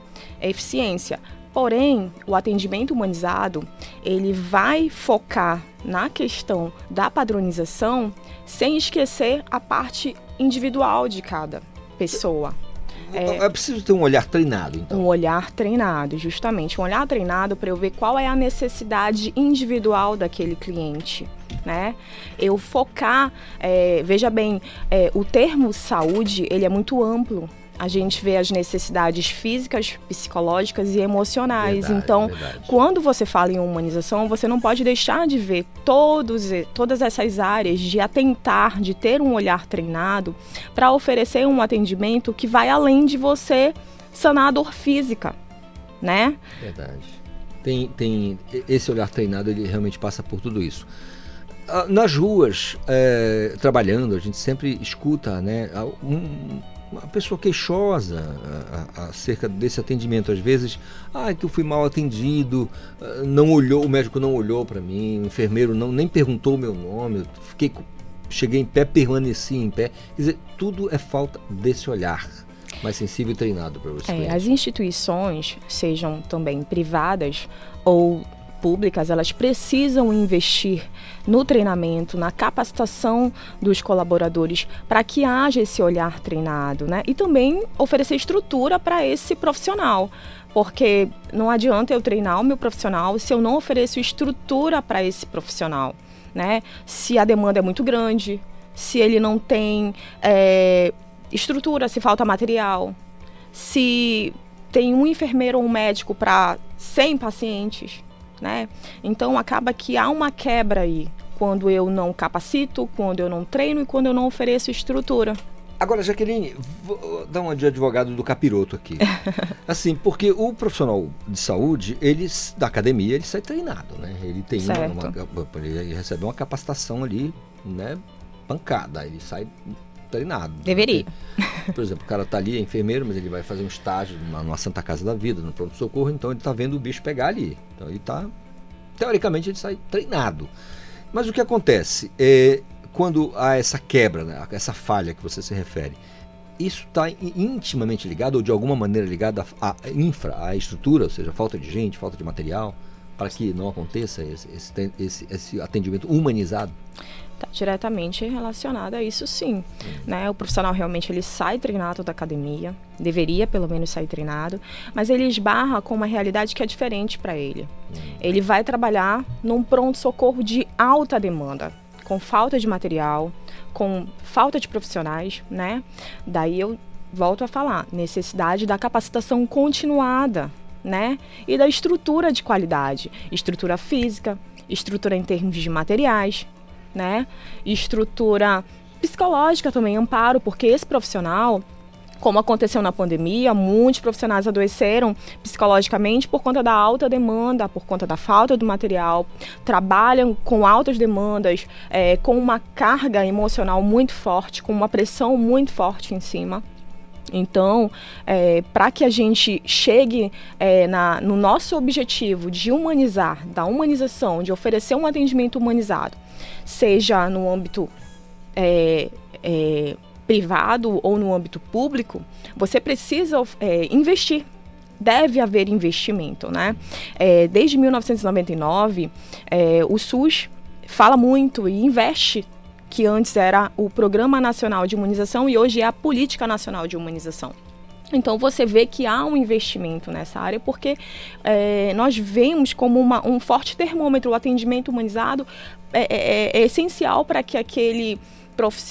eficiência. Porém, o atendimento humanizado ele vai focar na questão da padronização sem esquecer a parte individual de cada pessoa. É, preciso ter um olhar treinado, então. Um olhar treinado, justamente. Um olhar treinado para eu ver qual é a necessidade individual daquele cliente. Né? Eu focar, é, veja bem, é, o termo saúde ele é muito amplo. A gente vê as necessidades físicas, psicológicas e emocionais. Verdade, então, verdade. quando você fala em humanização, você não pode deixar de ver todos, e- todas essas áreas, de atentar, de ter um olhar treinado para oferecer um atendimento que vai além de você sanar a dor física, né? Verdade. Tem, tem esse olhar treinado, ele realmente passa por tudo isso. Ah, Nas ruas, é, trabalhando, a gente sempre escuta, né, um- uma pessoa queixosa acerca desse atendimento. Às vezes, ah, que eu fui mal atendido, ah, não olhou, o médico não olhou para mim, o enfermeiro não nem perguntou o meu nome, eu fiquei, cheguei em pé, permaneci em pé. Quer dizer, tudo é falta desse olhar mais sensível e treinado para você. É, as instituições, sejam também privadas ou públicas, elas precisam investir no treinamento, na capacitação dos colaboradores para que haja esse olhar treinado, né? E também oferecer estrutura para esse profissional. Porque não adianta eu treinar o meu profissional se eu não ofereço estrutura para esse profissional, né? Se a demanda é muito grande, se ele não tem é, estrutura, se falta material, se tem um enfermeiro ou um médico para 100 pacientes, né? Então acaba que há uma quebra aí quando eu não capacito, quando eu não treino e quando eu não ofereço estrutura. Agora, Jaqueline, vou dar uma de advogado do capiroto aqui. [laughs] assim, porque o profissional de saúde, ele da academia, ele sai treinado, né? Ele tem uma, uma- ele recebe uma capacitação ali, né? Pancada, ele sai treinado. Deveria. Por exemplo, o cara tá ali, é enfermeiro, mas ele vai fazer um estágio numa, numa Santa Casa da Vida, no pronto-socorro, então ele tá vendo o bicho pegar ali. Então ele tá. Teoricamente ele sai treinado. Mas o que acontece? É, quando há essa quebra, né, essa falha que você se refere, isso está intimamente ligado, ou de alguma maneira ligado à, à infra, à estrutura, ou seja, falta de gente, falta de material, para que não aconteça esse, esse, esse- esse atendimento humanizado? Está diretamente relacionado a isso sim. Né? O profissional realmente ele sai treinado da academia, deveria pelo menos sair treinado, mas ele esbarra com uma realidade que é diferente para ele. Ele vai trabalhar num pronto-socorro de alta demanda, com falta de material, com falta de profissionais, né? Daí eu volto a falar, necessidade da capacitação continuada, né? E da estrutura de qualidade, estrutura física, estrutura em termos de materiais, né? Estrutura psicológica também, amparo, porque esse profissional como aconteceu na pandemia, muitos profissionais adoeceram psicologicamente por conta da alta demanda, por conta da falta do material, trabalham com altas demandas, eh, com uma carga emocional muito forte, com uma pressão muito forte em cima. Então, para que a gente chegue eh, na- no nosso objetivo de humanizar, da humanização, de oferecer um atendimento humanizado, seja no âmbito é, é, privado ou no âmbito público, você precisa é, investir. Deve haver investimento, né? É, desde 1999, é, o SUS fala muito e investe que antes era o Programa Nacional de Imunização e hoje é a Política Nacional de Imunização. Então você vê que há um investimento nessa área porque é, nós vemos como uma- um forte termômetro o atendimento humanizado é, é- é essencial para que aquele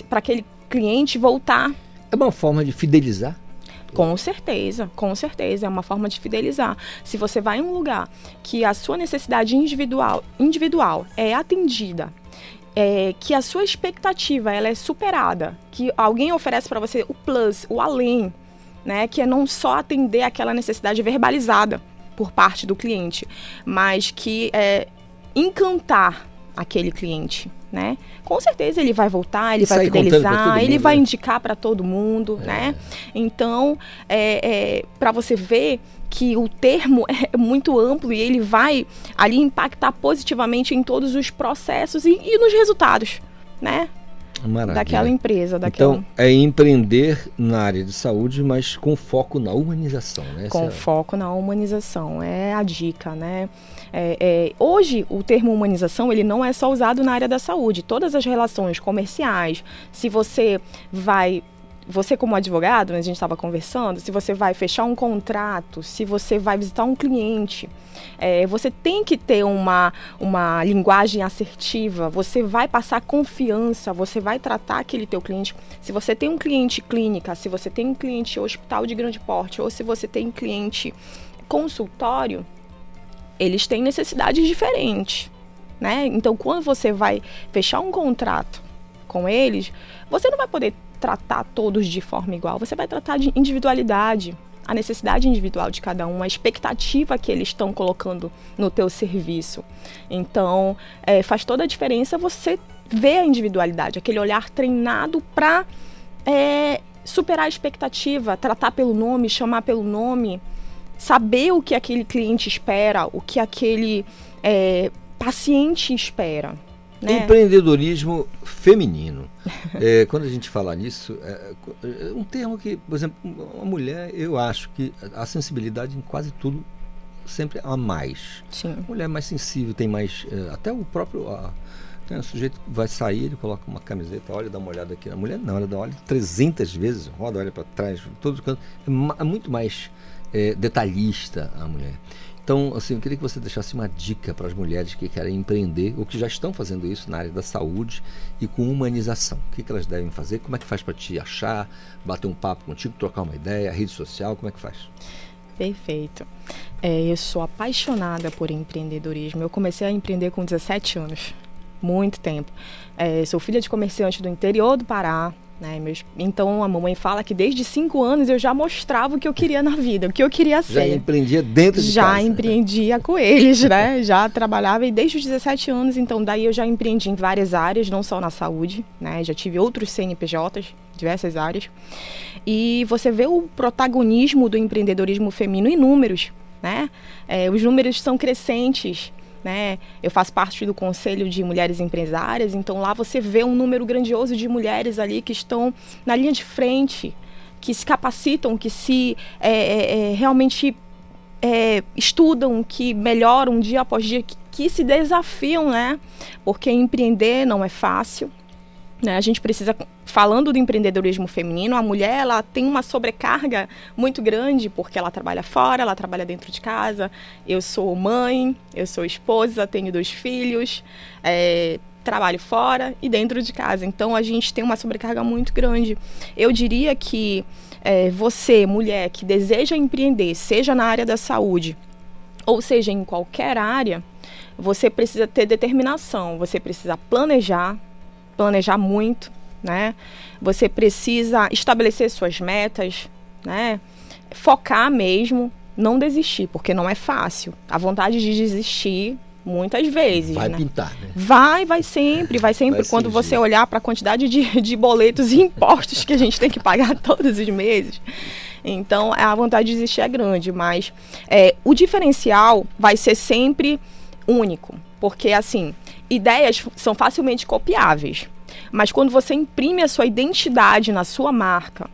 para aquele cliente voltar. É uma forma de fidelizar? Com certeza, com certeza, é uma forma de fidelizar. Se você vai em um lugar que a sua necessidade individual, individual é atendida, é, que a sua expectativa ela é superada, que alguém oferece para você o plus, o além, né, que é não só atender aquela necessidade verbalizada por parte do cliente, mas que é encantar aquele cliente, né? Com certeza ele vai voltar, ele E vai fidelizar, ele mundo, vai né? indicar para todo mundo, né? Então, é, para você ver que o termo [laughs] é muito amplo e ele vai ali impactar positivamente em todos os processos e, e nos resultados, né? Maravilha. Daquela empresa, daquela... Então, é empreender na área de saúde, mas com foco na humanização, né? Essa com é- foco na humanização é a dica né É, é, hoje o termo humanização ele não é só usado na área da saúde todas as relações comerciais se você vai você como advogado a gente estava conversando se você vai fechar um contrato se você vai visitar um cliente é, você tem que ter uma, uma linguagem assertiva, você vai passar confiança, você vai tratar aquele teu cliente. Se você tem um cliente clínica, se você tem um cliente hospital de grande porte, ou se você tem um cliente consultório, eles têm necessidades diferentes, né? Então, quando você vai fechar um contrato com eles, você não vai poder tratar todos de forma igual, você vai tratar de individualidade, a necessidade individual de cada um, a expectativa que eles estão colocando no teu serviço. Então, é, faz toda a diferença você ver a individualidade, aquele olhar treinado para superar a expectativa, tratar pelo nome, chamar pelo nome, saber o que aquele cliente espera, o que aquele é, paciente espera. Né? Empreendedorismo feminino. [laughs] É, quando a gente fala nisso, é, é um termo que, por exemplo, uma mulher, eu acho que a sensibilidade em quase tudo sempre há mais. Sim. A mulher é mais sensível, tem mais. é, até o próprio. a- um sujeito vai sair, ele coloca uma camiseta, olha, dá uma olhada aqui. A mulher não, ela dá olha 300 vezes, roda, olha para trás, todos os cantos. É, é muito mais é, detalhista a mulher. Então, assim, eu queria que você deixasse uma dica para as mulheres que querem empreender ou que já estão fazendo isso na área da saúde e com humanização. O que, que elas devem fazer? Como é que faz para te achar, bater um papo contigo, trocar uma ideia, rede social, como é que faz? Perfeito. É, eu sou apaixonada por empreendedorismo. Eu comecei a empreender com 17 anos, muito tempo. É, sou filha de comerciante do interior do Pará. Né, meus, então a mamãe fala que desde 5 anos eu já mostrava o que eu queria na vida, o que eu queria ser. Já empreendia dentro de já casa. empreendia com eles, né? Já trabalhava e desde os 17 anos, então daí eu já empreendi em várias áreas, não só na saúde, né? Já tive outros CNPJs, diversas áreas. E você vê o protagonismo do empreendedorismo feminino em números, né? É, os números são crescentes. Né? Eu faço parte do Conselho de Mulheres Empresárias, então lá você vê um número grandioso de mulheres ali que estão na linha de frente, que se capacitam, que se é, é, é, realmente é, estudam, que melhoram dia após dia, que, que se desafiam, né? Porque empreender não é fácil. Né? A gente precisa, falando do empreendedorismo feminino, a mulher ela tem uma sobrecarga muito grande porque ela trabalha fora, ela trabalha dentro de casa. Eu sou mãe, eu sou esposa, tenho dois filhos, é, trabalho fora e dentro de casa. Então a gente tem uma sobrecarga muito grande. Eu diria que é, você, mulher que deseja empreender, seja na área da saúde ou seja em qualquer área, você precisa ter determinação, você precisa planejar, planejar muito, né? Você precisa estabelecer suas metas, né? Focar mesmo, não desistir, porque não é fácil. A vontade de desistir muitas vezes, Vai né? pintar, né? Vai, vai sempre, vai sempre. Vai Quando você olhar para a quantidade de, de boletos e impostos que a gente tem que pagar [laughs] todos os meses. Então, a vontade de desistir é grande, mas é, o diferencial vai ser sempre único. Porque, assim, ideias são facilmente copiáveis. Mas quando você imprime a sua identidade na sua marca,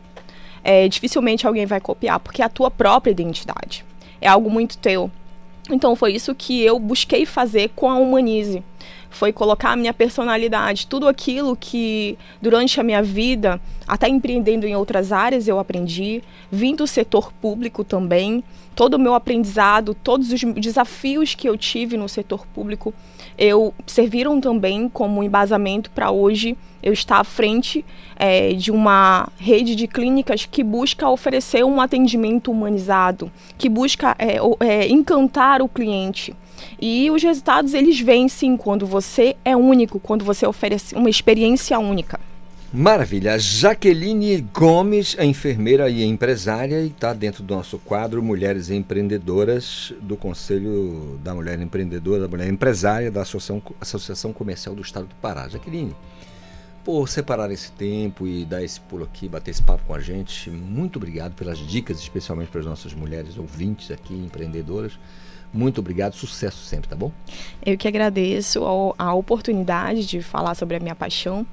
é, dificilmente alguém vai copiar, porque é a tua própria identidade. É algo muito teu. Então foi isso que eu busquei fazer com a Humanize. Foi colocar a minha personalidade, tudo aquilo que durante a minha vida, até empreendendo em outras áreas, eu aprendi, vim do setor público também, todo o meu aprendizado, todos os desafios que eu tive no setor público, eu serviram também como embasamento para hoje eu estar à frente eh, de uma rede de clínicas que busca oferecer um atendimento humanizado, que busca o- eh, encantar o cliente. E os resultados eles vêm sim quando você é único, quando você oferece uma experiência única. Maravilha. Jaqueline Gomes, é enfermeira e empresária, e está dentro do nosso quadro Mulheres Empreendedoras do Conselho da Mulher Empreendedora, da Mulher Empresária da Associação, Associação Comercial do Estado do Pará. Jaqueline, por separar esse tempo e dar esse pulo aqui, bater esse papo com a gente, muito obrigado pelas dicas, especialmente para as nossas mulheres ouvintes aqui, empreendedoras. Muito obrigado, sucesso sempre, tá bom? Eu que agradeço a oportunidade de falar sobre a minha paixão,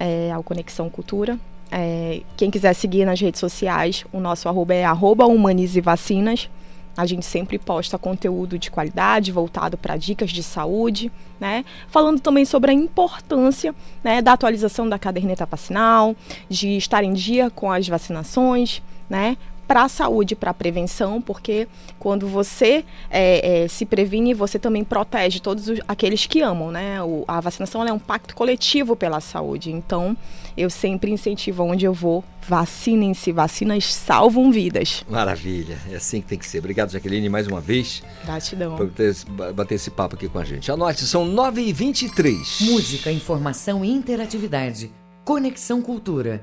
é, ao Conexão Cultura. É, quem quiser seguir nas redes sociais, o nosso arroba é arroba Humanize Vacinas. A gente sempre posta conteúdo de qualidade voltado para dicas de saúde, né? Falando também sobre a importância né, da atualização da caderneta vacinal, de estar em dia com as vacinações, né? Para a saúde, para a prevenção, porque quando você é, é, se previne, você também protege todos os- aqueles que amam, né? O- a vacinação ela é um pacto coletivo pela saúde. Então, eu sempre incentivo onde eu vou, vacinem-se, vacinas salvam vidas. Maravilha, é assim que tem que ser. Obrigado, Jaqueline, mais uma vez. Gratidão. Por ter bater esse papo aqui com a gente. Anote, são 9h23. Música, informação e interatividade. Conexão Cultura.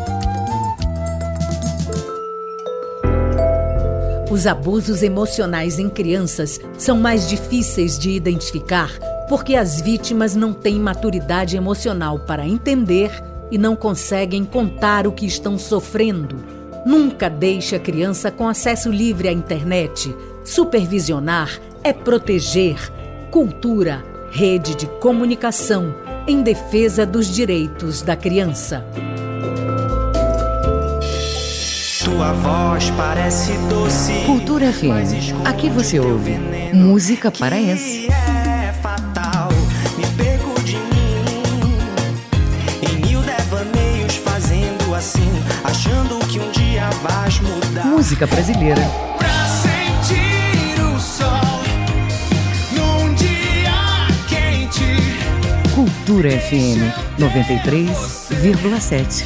Os abusos emocionais em crianças são mais difíceis de identificar porque as vítimas não têm maturidade emocional para entender e não conseguem contar o que estão sofrendo. Nunca deixe a criança com acesso livre à internet. Supervisionar é proteger. Cultura, rede de comunicação em defesa dos direitos da criança. Tua voz parece doce. Cultura FM. Aqui você ouve música paraense. É fatal, me perco de mim. Em mil devaneios fazendo assim, achando que um dia vais mudar. Música brasileira. Pra sentir o sol num dia quente. Cultura FM 93,7.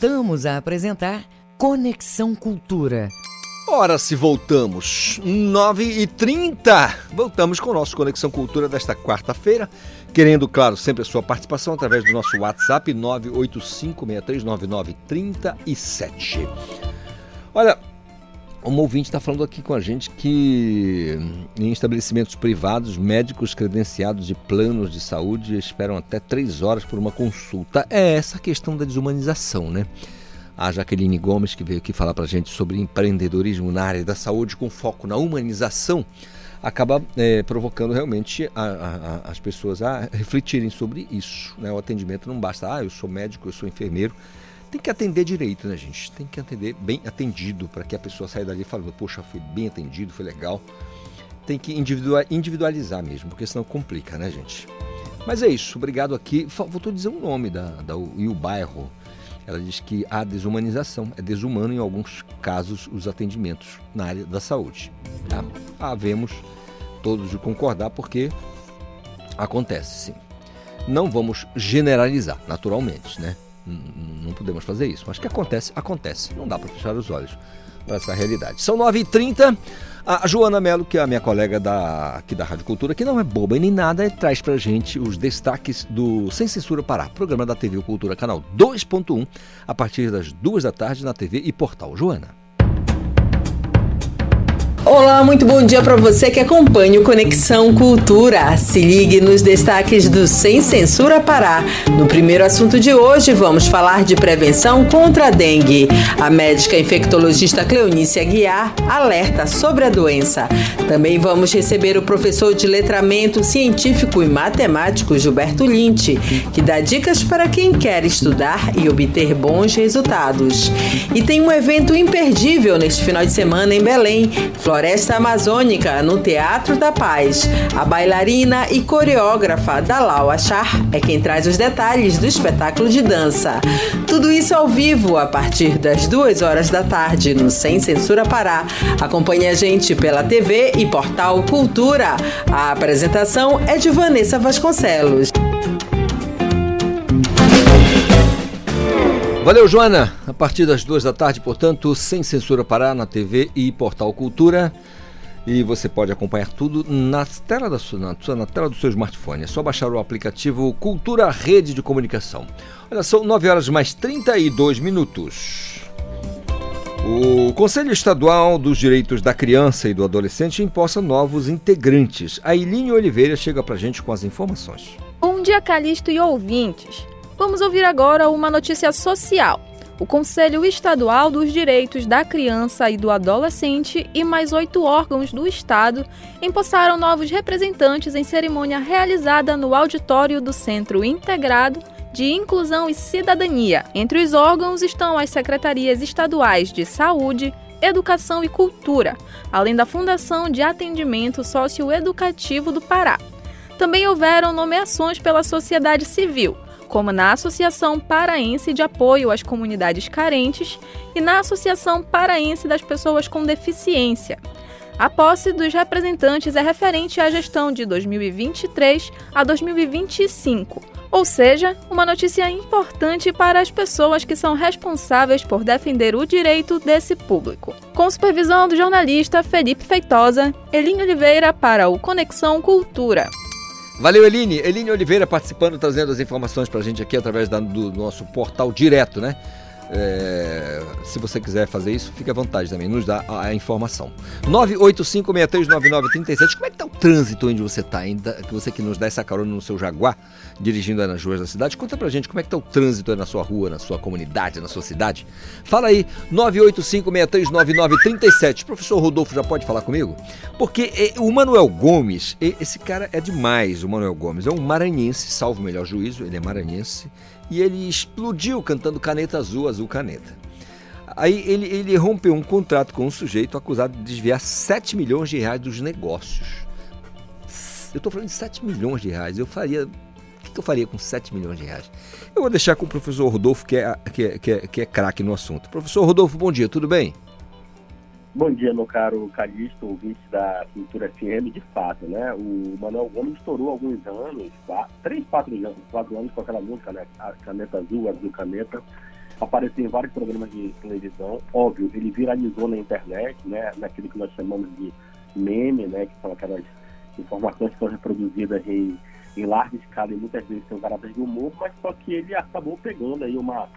Voltamos a apresentar Conexão Cultura. Ora, se voltamos, 9h30, voltamos com o nosso Conexão Cultura desta quarta-feira, querendo, claro, sempre a sua participação através do nosso WhatsApp 985639937. Olha, uma ouvinte está falando aqui com a gente que em estabelecimentos privados, médicos credenciados de planos de saúde esperam até três horas por uma consulta. É essa questão da desumanização, né? A Jaqueline Gomes, que veio aqui falar para a gente sobre empreendedorismo na área da saúde com foco na humanização, acaba é, provocando realmente a- a- as pessoas a refletirem sobre isso. Né? O atendimento não basta, ah, eu sou médico, eu sou enfermeiro. Tem que atender direito, né, gente? Tem que atender bem atendido para que a pessoa saia dali falando, poxa, fui bem atendido, foi legal. Tem que individua- individualizar mesmo, porque senão complica, né, gente? Mas é isso, obrigado aqui. Fa- Voltou a dizer o nome da, da e o bairro. Ela diz que há desumanização, é desumano em alguns casos os atendimentos na área da saúde. Tá? Havemos todos de concordar porque acontece sim. Não vamos generalizar, naturalmente, né? Não podemos fazer isso. Mas que acontece, acontece. Não dá para fechar os olhos para essa realidade. São 9h30. A Joana Mello, que é a minha colega da, aqui da Rádio Cultura, que não é boba nem nada, traz pra gente os destaques do Sem Censura Pará, programa da TV Cultura, canal 2.1, a partir das duas da tarde na TV e portal. Joana. Olá, muito bom dia para você que acompanha o Conexão Cultura. Se ligue nos destaques do Sem Censura Pará. No primeiro assunto de hoje, vamos falar de prevenção contra a dengue. A médica infectologista Cleonice Aguiar alerta sobre a doença. Também vamos receber o professor de letramento científico e matemático Gilberto Linte, que dá dicas para quem quer estudar e obter bons resultados. E tem um evento imperdível neste final de semana em Belém, Floresta Amazônica, no Teatro da Paz. A bailarina e coreógrafa Dalal Achar é quem traz os detalhes do espetáculo de dança. Tudo isso ao vivo a partir das duas horas da tarde no Sem Censura Pará. Acompanhe a gente pela TV e portal Cultura. A apresentação é de Vanessa Vasconcelos. Valeu, Joana. A partir das duas da tarde, portanto, sem censura Pará na TV e Portal Cultura. E você pode acompanhar tudo na tela, da sua, na, na tela do seu smartphone. É só baixar o aplicativo Cultura Rede de Comunicação. Olha, são 9 horas mais 32 minutos. O Conselho Estadual dos Direitos da Criança e do Adolescente imposta novos integrantes. A Iline Oliveira chega pra gente com as informações. Bom dia, Calixto e ouvintes. Vamos ouvir agora uma notícia social. O Conselho Estadual dos Direitos da Criança e do Adolescente e mais oito órgãos do Estado empossaram novos representantes em cerimônia realizada no auditório do Centro Integrado de Inclusão e Cidadania. Entre os órgãos estão as secretarias estaduais de Saúde, Educação e Cultura, além da Fundação de Atendimento Socioeducativo do Pará. Também houveram nomeações pela sociedade civil, como na Associação Paraense de Apoio às Comunidades Carentes e na Associação Paraense das Pessoas com Deficiência. A posse dos representantes é referente à gestão de 2023 a 2025, ou seja, uma notícia importante para as pessoas que são responsáveis por defender o direito desse público. Com supervisão do jornalista Felipe Feitosa, Elinho Oliveira para o Conexão Cultura. Valeu, Eline. Eline Oliveira participando, trazendo as informações pra gente aqui através da- do nosso portal direto, né? É, se você quiser fazer isso, fique à vontade também, nos dá a, a informação. 985639937. Como é que tá o trânsito onde você tá ainda? Que você que nos dá essa carona no seu Jaguar, dirigindo nas ruas da cidade. Conta pra gente como é que tá o trânsito na sua rua, na sua comunidade, na sua cidade. Fala aí, 985639937. Professor Rodolfo já pode falar comigo? Porque eh, o Manuel Gomes, eh, esse cara é demais, o Manuel Gomes. É um maranhense, salvo o melhor juízo, ele é maranhense. E ele explodiu cantando Caneta Azul, Azul Caneta. Aí ele, ele rompeu um contrato com um sujeito acusado de desviar 7 milhões de reais dos negócios. Eu tô falando de 7 milhões de reais. Eu faria. O que, que eu faria com 7 milhões de reais? Eu vou deixar com o professor Rodolfo, que é, que é, que é, que é craque no assunto. Professor Rodolfo, bom dia, tudo bem? Bom dia, meu caro Calixto, ouvinte da Cultura FM, de fato, né? O Manuel Gomes estourou alguns anos, quatro, três, quatro anos, quatro anos com aquela música, né? A Caneta Azul, Azul Caneta. Apareceu em vários programas de televisão. Óbvio, ele viralizou na internet, né? Naquilo que nós chamamos de meme, né? Que são aquelas informações que são reproduzidas em, em larga escala e muitas vezes tem um caráter de humor, mas só que ele acabou pegando aí uma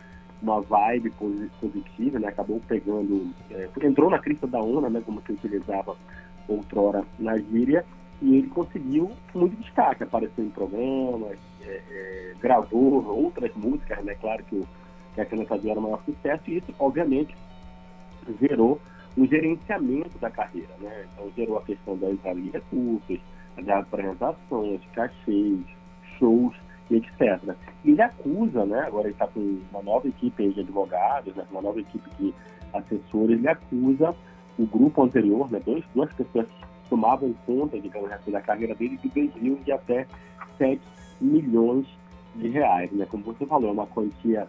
uma vibe posi- positiva, né? Acabou pegando, é, entrou na crista da onda, né? Como se utilizava outrora na gíria, e ele conseguiu muito destaque, apareceu em programas, é, é, gravou outras músicas, né? Claro que, o, que a Caneta Azul era o maior sucesso, e isso, obviamente, gerou um gerenciamento da carreira, né? Então gerou a questão da entrada de recursos, das apresentações, cachês, shows e etc. E ele acusa, né? Agora ele está com uma nova equipe de advogados, né? uma nova equipe de assessores, ele acusa o grupo anterior, né? Dois, duas pessoas que tomavam conta, digamos assim, da carreira dele de desvio de até 7 milhões de reais, né? Como você falou, é uma quantia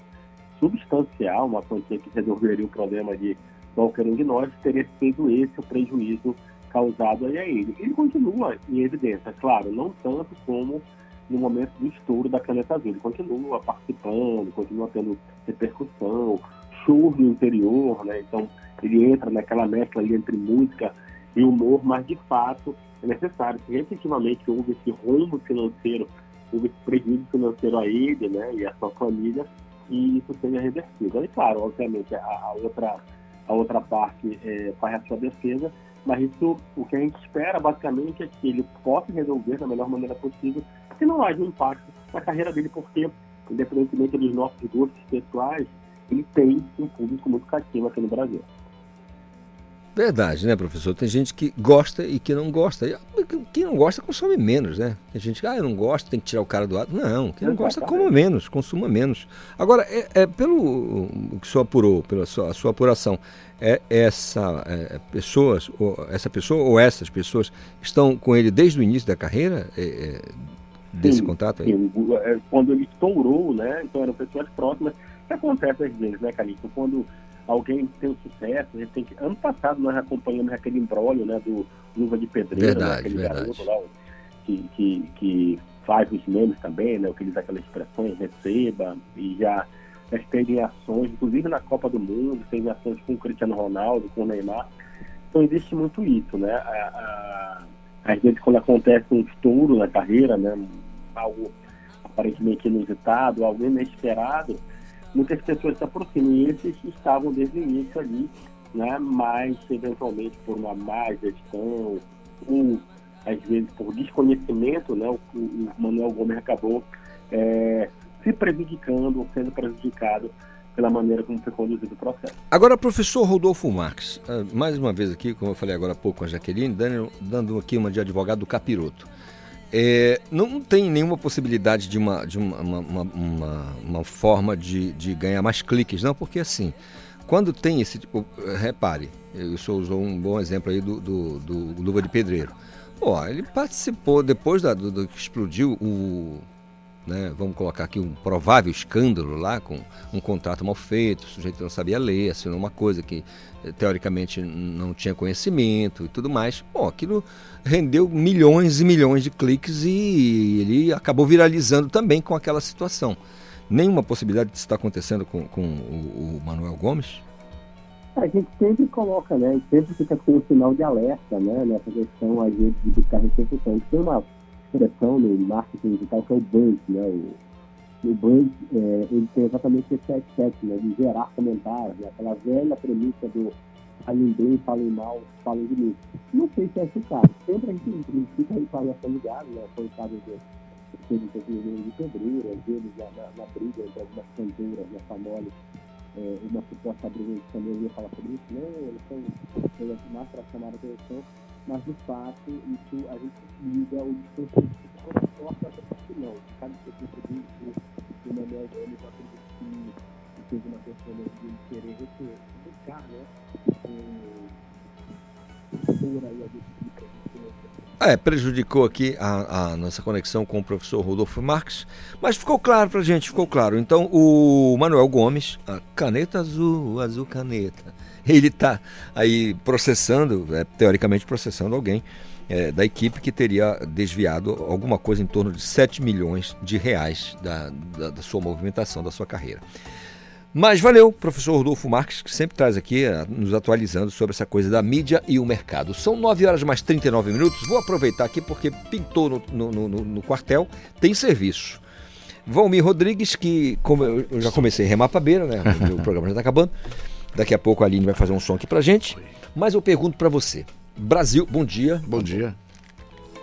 substancial, uma quantia que resolveria o problema de qualquer um de nós, teria sido esse o prejuízo causado a ele. Ele continua em evidência, claro, não tanto como no momento do estouro da caneta azul. Ele continua participando, continua tendo repercussão, shows no interior, né? Então ele entra naquela mescla ali entre música e humor, mas de fato é necessário que efetivamente houve esse rombo financeiro, houve esse prejuízo financeiro a ele, né? E a sua família, e isso seja revertido. Aí, claro, obviamente, a, a outra, a outra parte é, faz a sua defesa, mas isso, o que a gente espera, basicamente, é que ele possa resolver da melhor maneira possível, que não haja um impacto na carreira dele, porque, independentemente dos nossos gostos pessoais, ele tem um público muito cativo aqui no Brasil. Verdade, né, professor? Tem gente que gosta e que não gosta. E Quem não gosta consome menos, né? Tem gente que, ah, eu não gosto, tem que tirar o cara do ato. Não, quem não gosta coma menos, consuma menos. Agora, é, é pelo que o senhor apurou, pela sua, sua apuração, é essa é, pessoas, ou, essa pessoa ou essas pessoas estão com ele desde o início da carreira é, é, desse Sim, contrato aí? sim. É, Quando ele estourou, né? Então eram pessoas próximas. O que acontece às vezes, né, Calixto? Quando alguém tem um sucesso, a gente tem que. Ano passado nós acompanhamos aquele embrólio, né, do Luva de Pedreiro, né, Verdade, aquele verdade. garoto lá, que, que, que faz os memes também, né? Utiliza aquelas expressões, receba, e já esteve em ações, inclusive na Copa do Mundo, teve ações com o Cristiano Ronaldo, com o Neymar. Então existe muito isso, né? A- a- às vezes quando acontece um estouro na carreira, né? Algo aparentemente inusitado, algo inesperado, muitas pessoas se aproximam e esses estavam desde o início ali né? mas eventualmente por uma má gestão ou às vezes por desconhecimento, né? o, o Manuel Gomes acabou é, se prejudicando ou sendo prejudicado pela maneira como foi conduzido o processo. Agora, professor Rodolfo Marques, ah, mais uma vez aqui, como eu falei agora há pouco com a Jaqueline, dando, dando aqui uma de advogado do capiroto. É, não tem nenhuma possibilidade de uma, de uma, uma, uma, uma- forma de, de ganhar mais cliques, não, porque assim, quando tem esse tipo. Repare, eu só usou um bom exemplo aí do, do, do Luva de Pedreiro. Pô, ele participou depois da, do, do que explodiu o. Né, vamos colocar aqui um provável escândalo lá com um contrato mal feito, o sujeito não sabia ler, assinou uma coisa que eh, teoricamente não tinha conhecimento e tudo mais. Bom, aquilo rendeu milhões e milhões de cliques e ele acabou viralizando também com aquela situação. Nenhuma possibilidade disso estar acontecendo com, com o, o Manuel Gomes? A gente sempre coloca, né? Sempre fica com o sinal de alerta, né? Nessa questão, às vezes, de buscar repercussão. Tem uma expressão no marketing digital que é o buzz, né? O, o buzz, é, ele tem exatamente esse aspecto, né? De gerar comentários, né? Aquela velha premissa do falem bem, falem mal, falem de mim. Não sei se é esse o caso. Sempre a gente, fica aí com a alerta ligado, né? Foi o caso de um de pedreiro, às vezes na, na, na briga entre algumas canteiras, na Famole, é, uma suposta briga de também ia falar sobre isso, não, eles são mais para chamar a atenção, mas de fato isso a gente liga o discurso forte porque não. Cada discurso do do Manuel Gomes, acredito que que teve uma questão de querer buscar, né? Por aí a justiça. É, prejudicou aqui a, a nossa conexão com o professor Rodolfo Marques, mas ficou claro pra gente, ficou claro. Então, o Manuel Gomes, a caneta azul, azul caneta, ele tá aí processando, é, teoricamente processando alguém é, da equipe que teria desviado alguma coisa em torno de 7 milhões de reais da, da, da sua movimentação, da sua carreira. Mas valeu, professor Rodolfo Marques, que sempre traz aqui, nos atualizando sobre essa coisa da mídia e o mercado. São 9 horas mais 39 minutos. Vou aproveitar aqui porque pintou no, no, no- no quartel, tem serviço. Valmir Rodrigues, que como eu já comecei a remar pra beira, né? [laughs] O programa já tá acabando. Daqui a pouco a Aline vai fazer um som aqui pra gente. Mas eu pergunto pra você. Brasil, bom dia. Bom dia.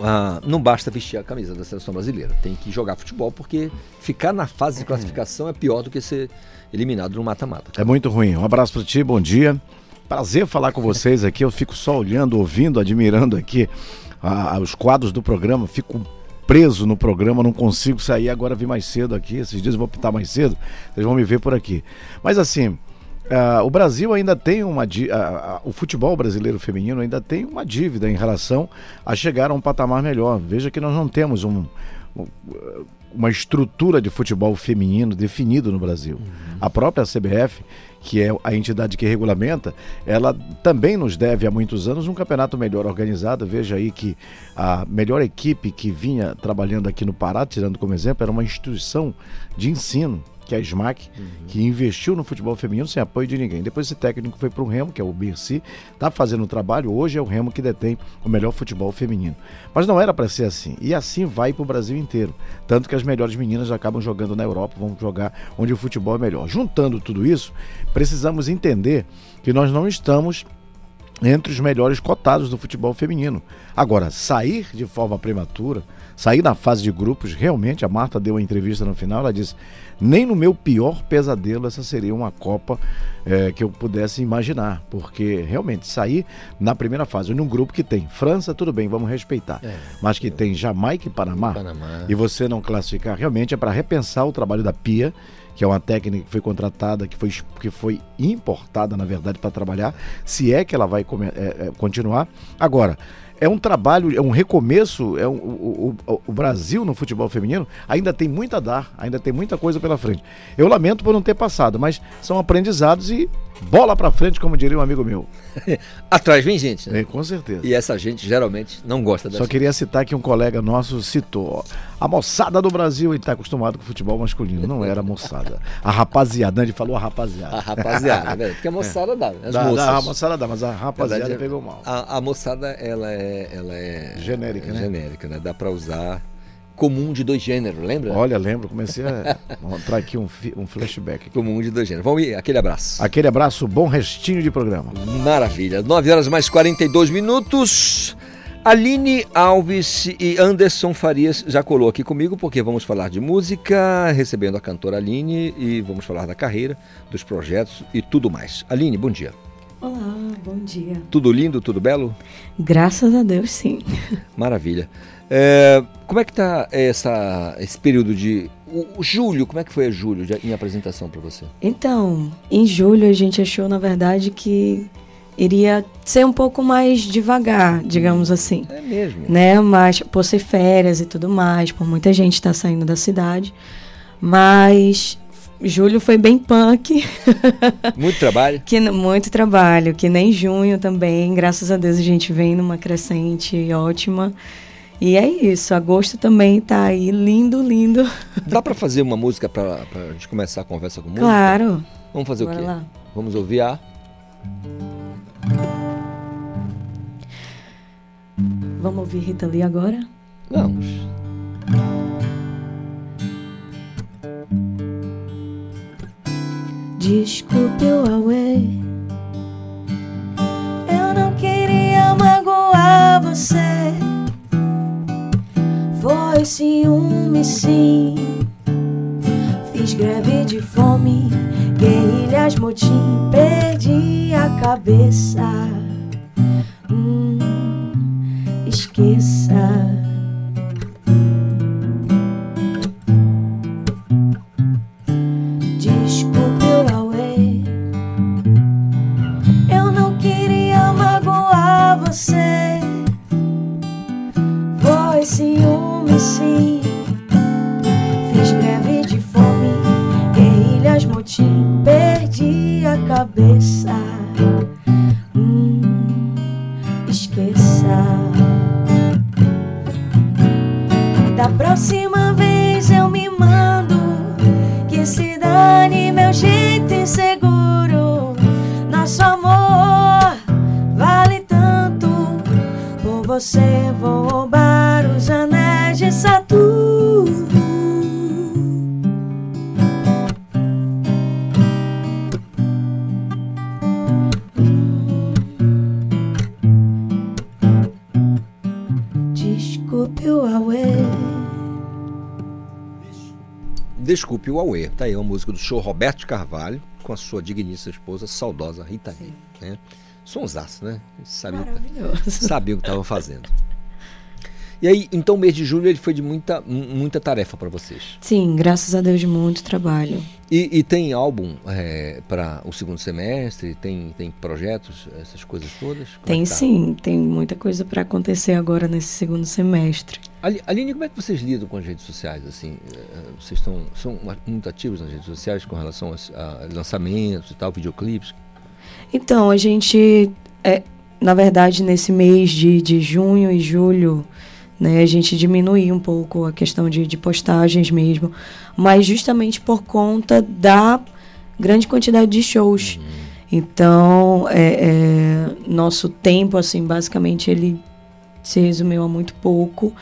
Ah, não basta vestir a camisa da seleção brasileira, tem que jogar futebol porque ficar na fase de classificação é pior do que ser eliminado no mata-mata. É muito ruim. Um abraço para ti, bom dia. Prazer falar com vocês aqui. Eu fico só olhando, ouvindo, admirando aqui ah, os quadros do programa. Fico preso no programa, não consigo sair. Agora vim mais cedo aqui. Esses dias eu vou pintar mais cedo. Vocês vão me ver por aqui. Mas assim, ah, o Brasil ainda tem uma. ah, ah, o futebol brasileiro feminino ainda tem uma dívida em relação a chegar a um patamar melhor. Veja que nós não temos um- um uma estrutura de futebol feminino definido no Brasil. A própria CBF, que é a entidade que regulamenta, ela também nos deve há muitos anos um campeonato melhor organizado. Veja aí que a melhor equipe que vinha trabalhando aqui no Pará, tirando como exemplo, era uma instituição de ensino, que é a SMAC, que investiu no futebol feminino sem apoio de ninguém. Depois esse técnico foi para o Remo, que é o Berci, está fazendo o trabalho. Hoje é o Remo que detém o melhor futebol feminino. Mas não era para ser assim. E assim vai para o Brasil inteiro. Tanto que as melhores meninas acabam jogando na Europa, vão jogar onde o futebol é melhor. Juntando tudo isso, precisamos entender que nós não estamos entre os melhores cotados do futebol feminino. Agora, sair de forma prematura, sair na fase de grupos, realmente, a Marta deu uma entrevista no final, ela disse: nem no meu pior pesadelo essa seria uma Copa eh, que eu pudesse imaginar, porque realmente sair na primeira fase, num grupo que tem França, tudo bem, vamos respeitar, É. mas que tem Jamaica e Panamá, Panamá. e você não classificar, realmente é para repensar o trabalho da Pia, que é uma técnica que foi contratada, que foi, que foi importada, na verdade, para trabalhar, se é que ela vai é, é, continuar. Agora, é um trabalho, é um recomeço, é um- o, o- o- Brasil no futebol feminino ainda tem muito a dar, ainda tem muita coisa pela frente. Eu lamento por não ter passado, mas são aprendizados e bola para frente, como diria um amigo meu. [laughs] Atrás vem gente, né? É, com certeza. E essa gente geralmente não gosta da Só queria citar que um colega nosso citou. A moçada do Brasil, ele está acostumado com futebol masculino. Não era a moçada. A rapaziada, né? ele falou a rapaziada. A rapaziada, [laughs] né? Porque a moçada dá, as Dá, dá, a moçada dá, mas a rapaziada Verdade, pegou mal. A, a moçada, ela é, ela é Genérica, é né? Genérica, né? Dá pra usar Comum de Dois Gêneros, lembra? Olha, lembro, comecei a [laughs] mostrar aqui um, um flashback. Comum de Dois Gêneros. Vamos ir, aquele abraço. Aquele abraço, bom restinho de programa. Maravilha. 9 horas mais 42 minutos. Aline Alves e Anderson Farias já colou aqui comigo porque vamos falar de música, recebendo a cantora Aline e vamos falar da carreira, dos projetos e tudo mais. Aline, bom dia. Olá, bom dia. Tudo lindo, tudo belo? Graças a Deus, sim. [laughs] Maravilha. É, como é que tá essa, esse período de... O, o julho, como é que foi julho de- em apresentação para você? Então, em julho a gente achou, na verdade, que iria ser um pouco mais devagar, digamos assim. É mesmo? Né? Mas por ser férias e tudo mais, por muita gente estar saindo da cidade. Mas julho foi bem punk. [laughs] Muito trabalho? Que, muito trabalho, que nem junho também. Graças a Deus a gente vem numa crescente ótima. E é isso, agosto também tá aí lindo, lindo. Dá para fazer uma música para a gente começar a conversa com música? Claro. Vamos fazer Bora o quê? lá. Vamos ouvir a... Vamos ouvir Rita Lee agora? Vamos. Desculpe o away. Eu não queria magoar você. Foi ciúme, sim. Fiz greve de fome, guerrilhas, motim, perdi a cabeça. Hum, esqueça. Desculpe o away. Eu não queria magoar você. Foi ciúme, sim. Fiz greve de fome, guerrilhas, motim, perdi a cabeça. Desculpe o Aue. Tá aí uma música do show Roberto de Carvalho com a sua digníssima esposa, saudosa Rita Lee. Né? Sonsaço, né? Sabia, Maravilhoso. sabia o que estava fazendo. E aí, então o mês de julho ele foi de muita, mu- muita tarefa para vocês. Sim, graças a Deus, muito trabalho. E, e tem álbum para o segundo semestre? Tem, tem projetos, essas coisas todas? Como é Tem que tá? sim, tem muita coisa para acontecer agora nesse segundo semestre. Ali- Aline, como é que vocês lidam com as redes sociais? Assim, Eh, vocês estão, são muito ativos nas redes sociais com relação a, a lançamentos e tal, videoclipes? Então, a gente, é, na verdade, nesse mês de, de junho e julho, né, a gente diminuiu um pouco a questão de, de postagens mesmo, mas justamente por conta da grande quantidade de shows. Então, é, é, nosso tempo, assim, basicamente, ele se resumiu a muito pouco.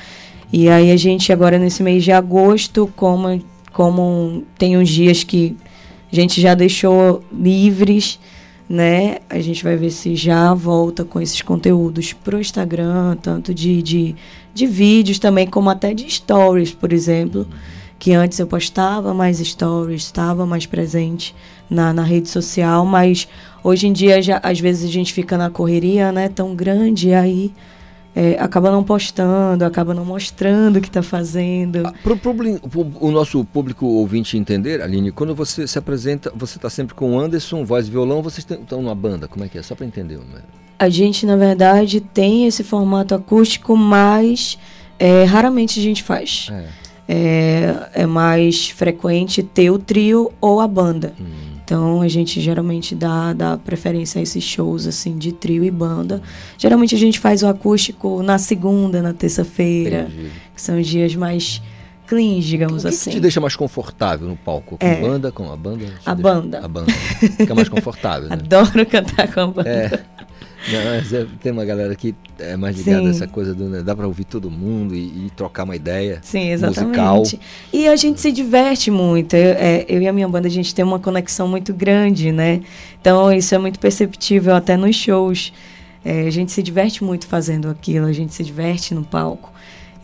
E aí a gente agora nesse mês de agosto, como, como tem uns dias que a gente já deixou livres, né? A gente vai ver se já volta com esses conteúdos pro Instagram, tanto de, de, de vídeos também, como até de stories, por exemplo. Que antes eu postava mais stories, estava mais presente na, na rede social, mas hoje em dia já, às vezes a gente fica na correria, né? Tão grande, aí é, acaba não postando, acaba não mostrando o que está fazendo. Para o nosso público ouvinte entender, Aline, quando você se apresenta, você está sempre com o Anderson, voz e violão, vocês estão numa banda, como é que é? Só para entender. Né? A gente, na verdade, tem esse formato acústico, mas é, raramente a gente faz. É, é mais frequente ter o trio ou a banda. Então a gente geralmente dá, dá preferência a esses shows assim de trio e banda. Geralmente a gente faz o acústico na segunda, na terça-feira, que são os dias mais cleans, digamos O que, assim. que te deixa mais confortável no palco? Com É. banda, com a banda? A deixa- banda. A banda. Fica mais confortável, [laughs] né? Adoro cantar com a banda. É. Não, é- tem uma galera que é mais ligada Sim. a essa coisa do. né, dá pra ouvir todo mundo e, e trocar uma ideia Sim, exatamente. musical. E a gente se diverte muito. Eu, é, eu e a minha banda, a gente tem uma conexão muito grande, né? Então, isso é muito perceptível até nos shows. É, a gente se diverte muito fazendo aquilo, a gente se diverte no palco.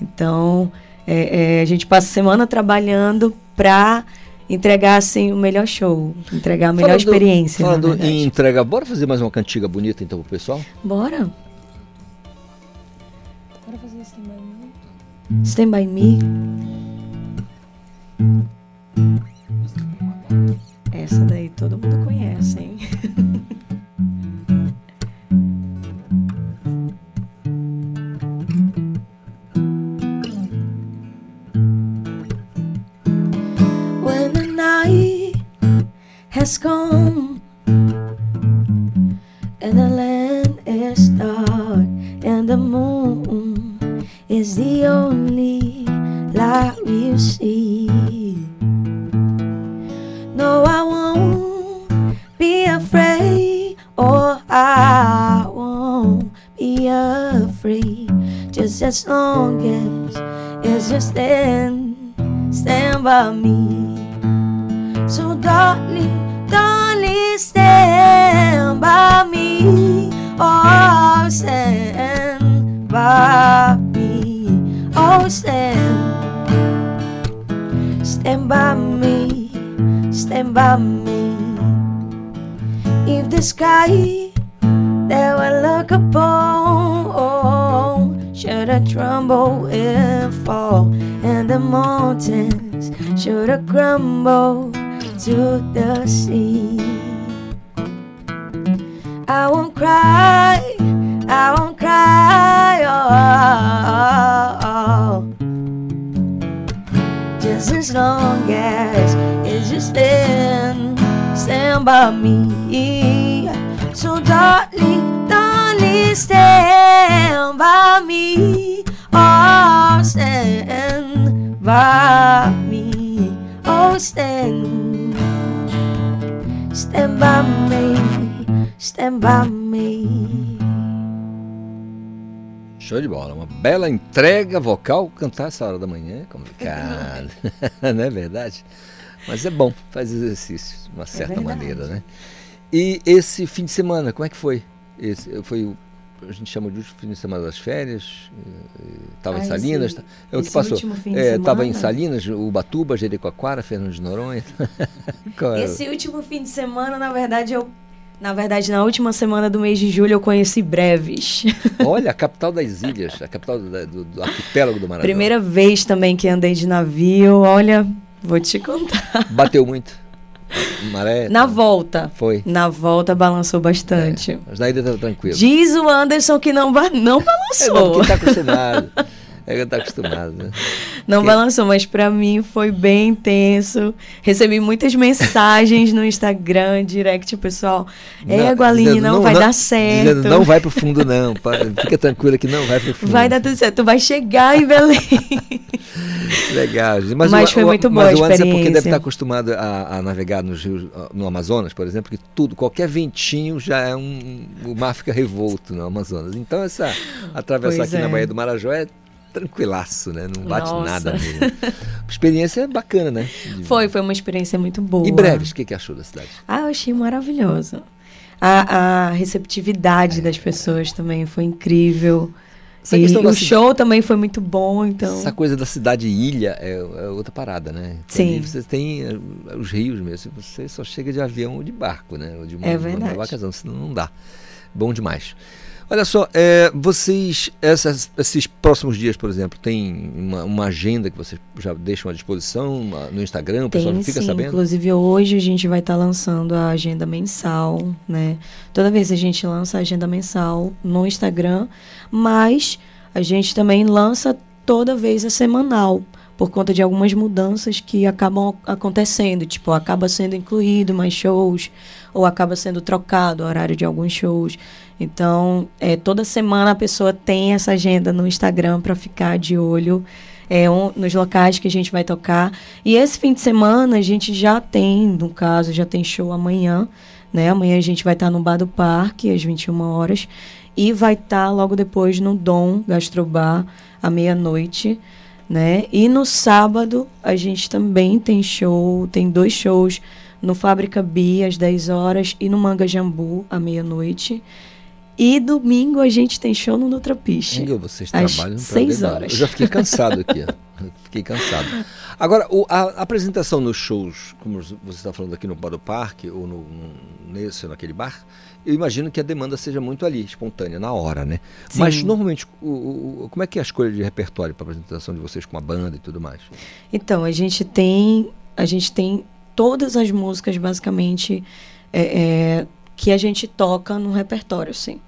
Então, é, é, a gente passa a semana trabalhando pra entregar, assim, o melhor show. Entregar a melhor Falando- experiência, na Falando verdade. em entrega, bora fazer mais uma cantiga bonita então pro pessoal? Bora. Bora fazer Stand By Me. Essa daí todo mundo conhece, hein? [laughs] mask on. Bela entrega vocal. Cantar essa hora da manhã é complicado, [laughs] [laughs] não é verdade? Mas é bom, faz exercício de uma certa verdade. maneira, né? E esse fim de semana, como é que foi? Esse, foi o, a gente chama de último fim de semana das férias, estava em Ah, Salinas, esse- é o que passou. Estava em semana? Salinas, Ubatuba, Jericoacoara, Fernando de Noronha. [laughs] Esse último fim de semana, na verdade, eu. Na verdade, na última semana do mês de julho, eu conheci Breves. [laughs] Olha, a capital das ilhas, a capital do, do- do arquipélago do Maranhão. Primeira vez também que andei de navio. Olha, vou te contar. Bateu muito. [laughs] Maré. Na volta. Foi. Na volta balançou bastante. Mas na ida estava tranquilo. Diz o Anderson que não, ba- não [laughs] É, balançou. porque tá acostumado. É que tá acostumado, né? [laughs] Não Que- balançou, mas pra mim foi bem intenso. Recebi muitas mensagens no Instagram, direct, pessoal. Égua, Aline, dizendo, não, vai dar certo. dizendo, não vai pro fundo, não. Fica tranquila que não vai pro fundo. Vai dar tudo certo. Tu vai chegar em Belém. [laughs] Legal. Mas, Mas o- foi o- muito boa mas a o Anderson é porque deve experiência. estar acostumado a, a navegar nos rios, no Amazonas, por exemplo, que tudo, qualquer ventinho já é um. O mar fica revolto no Amazonas. Então, essa atravessar Pois aqui na é. Baía do Marajó é tranquilaço, né? Não bate Nossa. nada mesmo. Experiência bacana, né? De- Foi, foi uma experiência muito boa. E breves, o que, que achou da cidade? Ah, eu achei maravilhoso. A, a receptividade das pessoas também foi incrível. Essa E o show também foi muito bom, então. Essa coisa da cidade ilha é, é outra parada, né? Sim. Você tem eh, os rios mesmo, você só chega de avião ou de barco, né? Ou de uma, É uma verdade. embarcação, senão não dá. Bom demais. Olha só, é, vocês, essas- esses próximos dias, por exemplo, tem uma, uma agenda que vocês já deixam à disposição uma- no Instagram, o pessoal Tem fica sim, sabendo? inclusive hoje a gente vai estar lançando a agenda mensal, né? Toda vez a gente lança a agenda mensal no Instagram, mas a gente também lança toda vez a semanal, por conta de algumas mudanças que acabam acontecendo, tipo, acaba sendo incluído mais shows, ou acaba sendo trocado o horário de alguns shows. Então, é, toda semana a pessoa tem essa agenda no Instagram para ficar de olho é, um- nos locais que a gente vai tocar. E esse fim de semana a gente já tem, no caso, já tem show amanhã, Né? Amanhã a gente vai estar no Bar do Parque, às 21 horas. E vai estar logo depois no Dom Gastrobar, à meia-noite. Né? E no sábado a gente também tem show, tem dois shows no Fábrica Bi às 10 horas e no Manga Jambu à meia-noite. E domingo a gente tem show no Nutrapiche. Amigo, vocês às trabalham pra 6 dedar. horas. Eu já fiquei cansado aqui. Fiquei cansado. Agora, o- a, a apresentação nos shows, como você está falando aqui no Bar do Parque, ou no- nesse, naquele bar, eu imagino que a demanda seja muito ali, espontânea, na hora, né? Sim. Mas, normalmente, o- o- como é que é a escolha de repertório para a apresentação de vocês com a banda e tudo mais? Então, a gente tem. A gente tem todas as músicas, basicamente, é, é, que a gente toca no repertório, sim.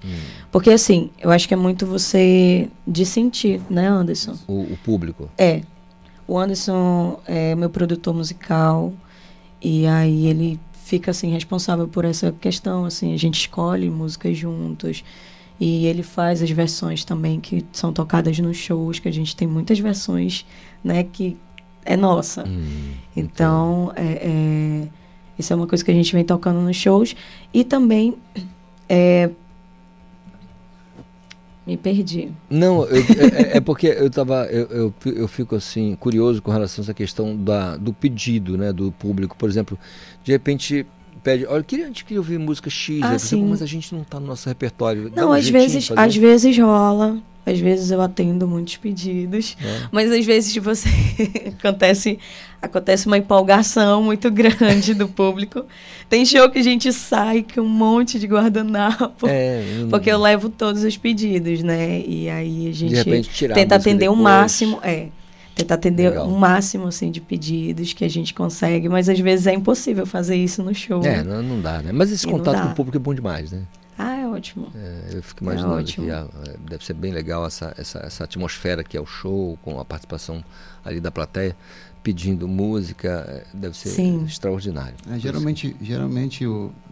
Porque, assim, eu acho que é muito você de sentir, né, Anderson? O, o público. É. O Anderson é meu produtor musical. E aí ele fica, assim, responsável por essa questão, assim. A gente escolhe músicas juntos. E ele faz as versões também que são tocadas nos shows, que a gente tem muitas versões, né, que é nossa. então, é, é, isso é uma coisa que a gente vem tocando nos shows. E também, é, me perdi. Não, eu- é, é- é porque eu tava, eu, eu, eu fico assim curioso com relação a essa questão da, do pedido, né, do público. Por exemplo, de repente pede, olha, queria, a gente queria ouvir música X, Ah, aí você, "Pô, sim. mas a gente não está no nosso repertório. Não, um às vezes, às vezes rola. Às vezes eu atendo muitos pedidos, É. mas às vezes você [laughs] acontece acontece uma empolgação muito grande do público. Tem show que a gente sai com um monte de guardanapo, É, eu- [laughs] porque eu levo todos os pedidos, né? E aí a gente tenta atender o depois. máximo, é, tenta atender Legal. o máximo assim de pedidos que a gente consegue, mas às vezes é impossível fazer isso no show. É, não, não dá, né? Mas esse E contato com o público é bom demais, né? Ah, é ótimo. É, eu fico É imaginando ótimo. que ah, é, deve ser bem legal essa, essa, essa atmosfera que é o show, com a participação ali da plateia, pedindo música, é, deve ser Sim. extraordinário. É, geralmente, geralmente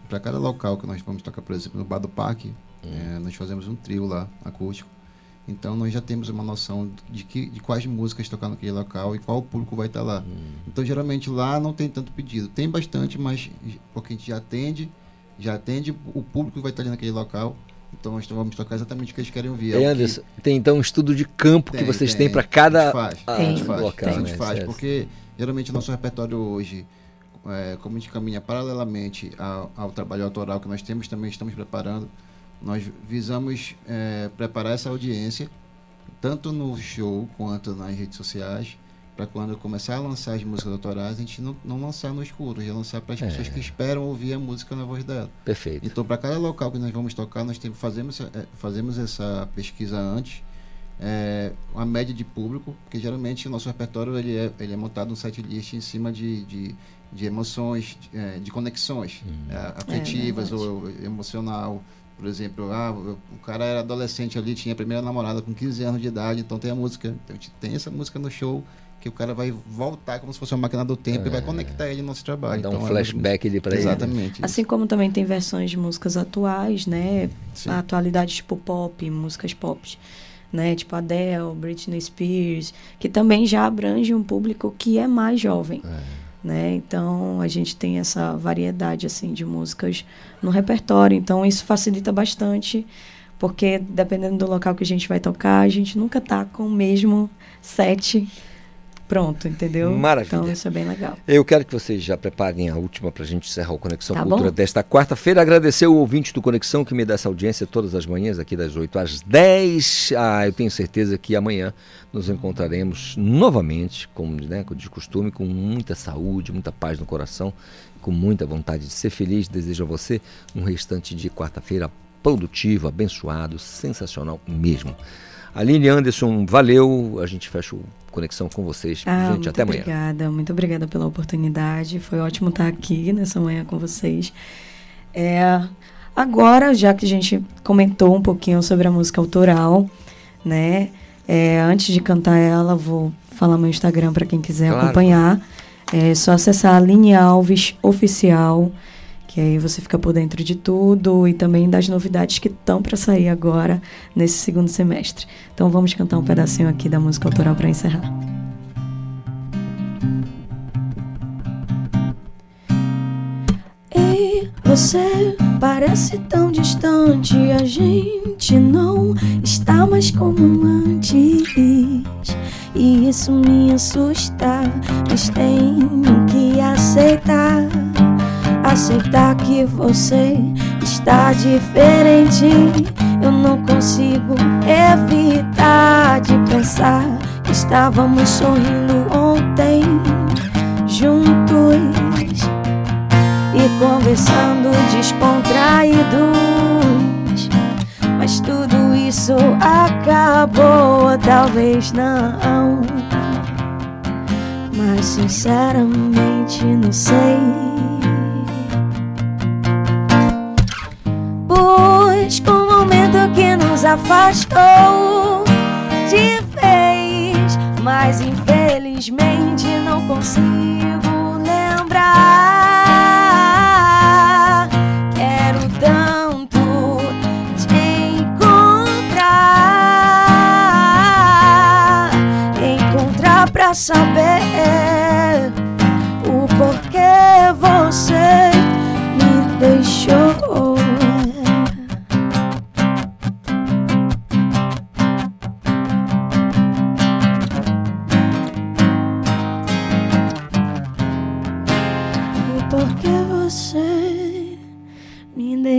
para cada local que nós vamos tocar, por exemplo, no Bar do Parque, Hum. é, nós fazemos um trio lá, acústico. Então nós já temos uma noção de, que, de quais músicas tocar naquele local e qual público vai estar lá. Hum. Então geralmente lá não tem tanto pedido. Tem bastante, mas porque a gente já atende, já atende o público que vai estar ali naquele local. Então nós vamos tocar exatamente o que eles querem ouvir. É o E que- Anderson, tem então um estudo de campo que tem, vocês tem. têm para cada a gente faz, ah, a gente faz, local, a gente né? faz, Certo. porque geralmente o nosso repertório hoje, é, como a gente caminha paralelamente ao, ao trabalho autoral que nós temos, também estamos preparando. Nós visamos é, preparar essa audiência, tanto no show quanto nas redes sociais, para quando começar a lançar as músicas autorais, a gente não, não lançar no escuro, já lançar para as É. pessoas que esperam ouvir a música na voz dela. Perfeito. Então, para cada local que nós vamos tocar, nós temos, fazemos, eh, fazemos essa pesquisa antes, é, a média de público, porque geralmente o nosso repertório ele é, ele é montado um set list em cima de, de, de emoções, de, de conexões eh, afetivas É ou emocional. Por exemplo, ah, o cara era adolescente ali, tinha a primeira namorada com 15 anos de idade, então tem a música. Então a gente tem essa música no show que o cara vai voltar como se fosse uma máquina do tempo e vai conectar ele no nosso trabalho. Dá um Então, é flashback ali pra ele. Exatamente. Assim como também tem versões de músicas atuais, né? A atualidade tipo pop, músicas pop, né? Tipo Adele, Britney Spears, que também já abrange um público que é mais jovem, né? Então a gente tem essa variedade assim de músicas no repertório, então isso facilita bastante, porque dependendo do local que a gente vai tocar, a gente nunca tá com o mesmo set pronto, entendeu? Maravilha. Então isso é bem legal. Eu quero que vocês já preparem a última para a gente encerrar o Conexão Tá Cultura bom. desta quarta-feira. Agradecer o ouvinte do Conexão que me dá essa audiência todas as manhãs, aqui das 8 às 10. Ah, eu tenho certeza que amanhã nos encontraremos novamente, como né, de costume, com muita saúde, muita paz no coração, com muita vontade de ser feliz. Desejo a você um restante de quarta-feira produtivo, abençoado, sensacional mesmo. Aline Anderson, valeu. A gente fecha o Conexão com vocês. Ah, gente, até amanhã. obrigada, muito obrigada pela oportunidade. Foi ótimo estar aqui nessa manhã com vocês. É, agora, já que a gente comentou um pouquinho sobre a música autoral, né? é, antes de cantar ela, vou falar meu Instagram para quem quiser Claro. acompanhar. É só acessar a Aline Alves Oficial, que aí você fica por dentro de tudo e também das novidades que estão para sair agora nesse segundo semestre. Então vamos cantar um pedacinho aqui da música autoral para encerrar. Ei, Você parece tão distante, a gente não está mais como antes. E isso me assusta, mas tenho que aceitar. Aceitar que você está diferente. Eu não consigo evitar de pensar que estávamos sorrindo ontem juntos e conversando descontraídos. Mas tudo isso acabou, ou talvez não. Mas sinceramente não sei. Que nos afastou de vez, mas infelizmente não consigo lembrar. Quero tanto te encontrar, encontrar pra saber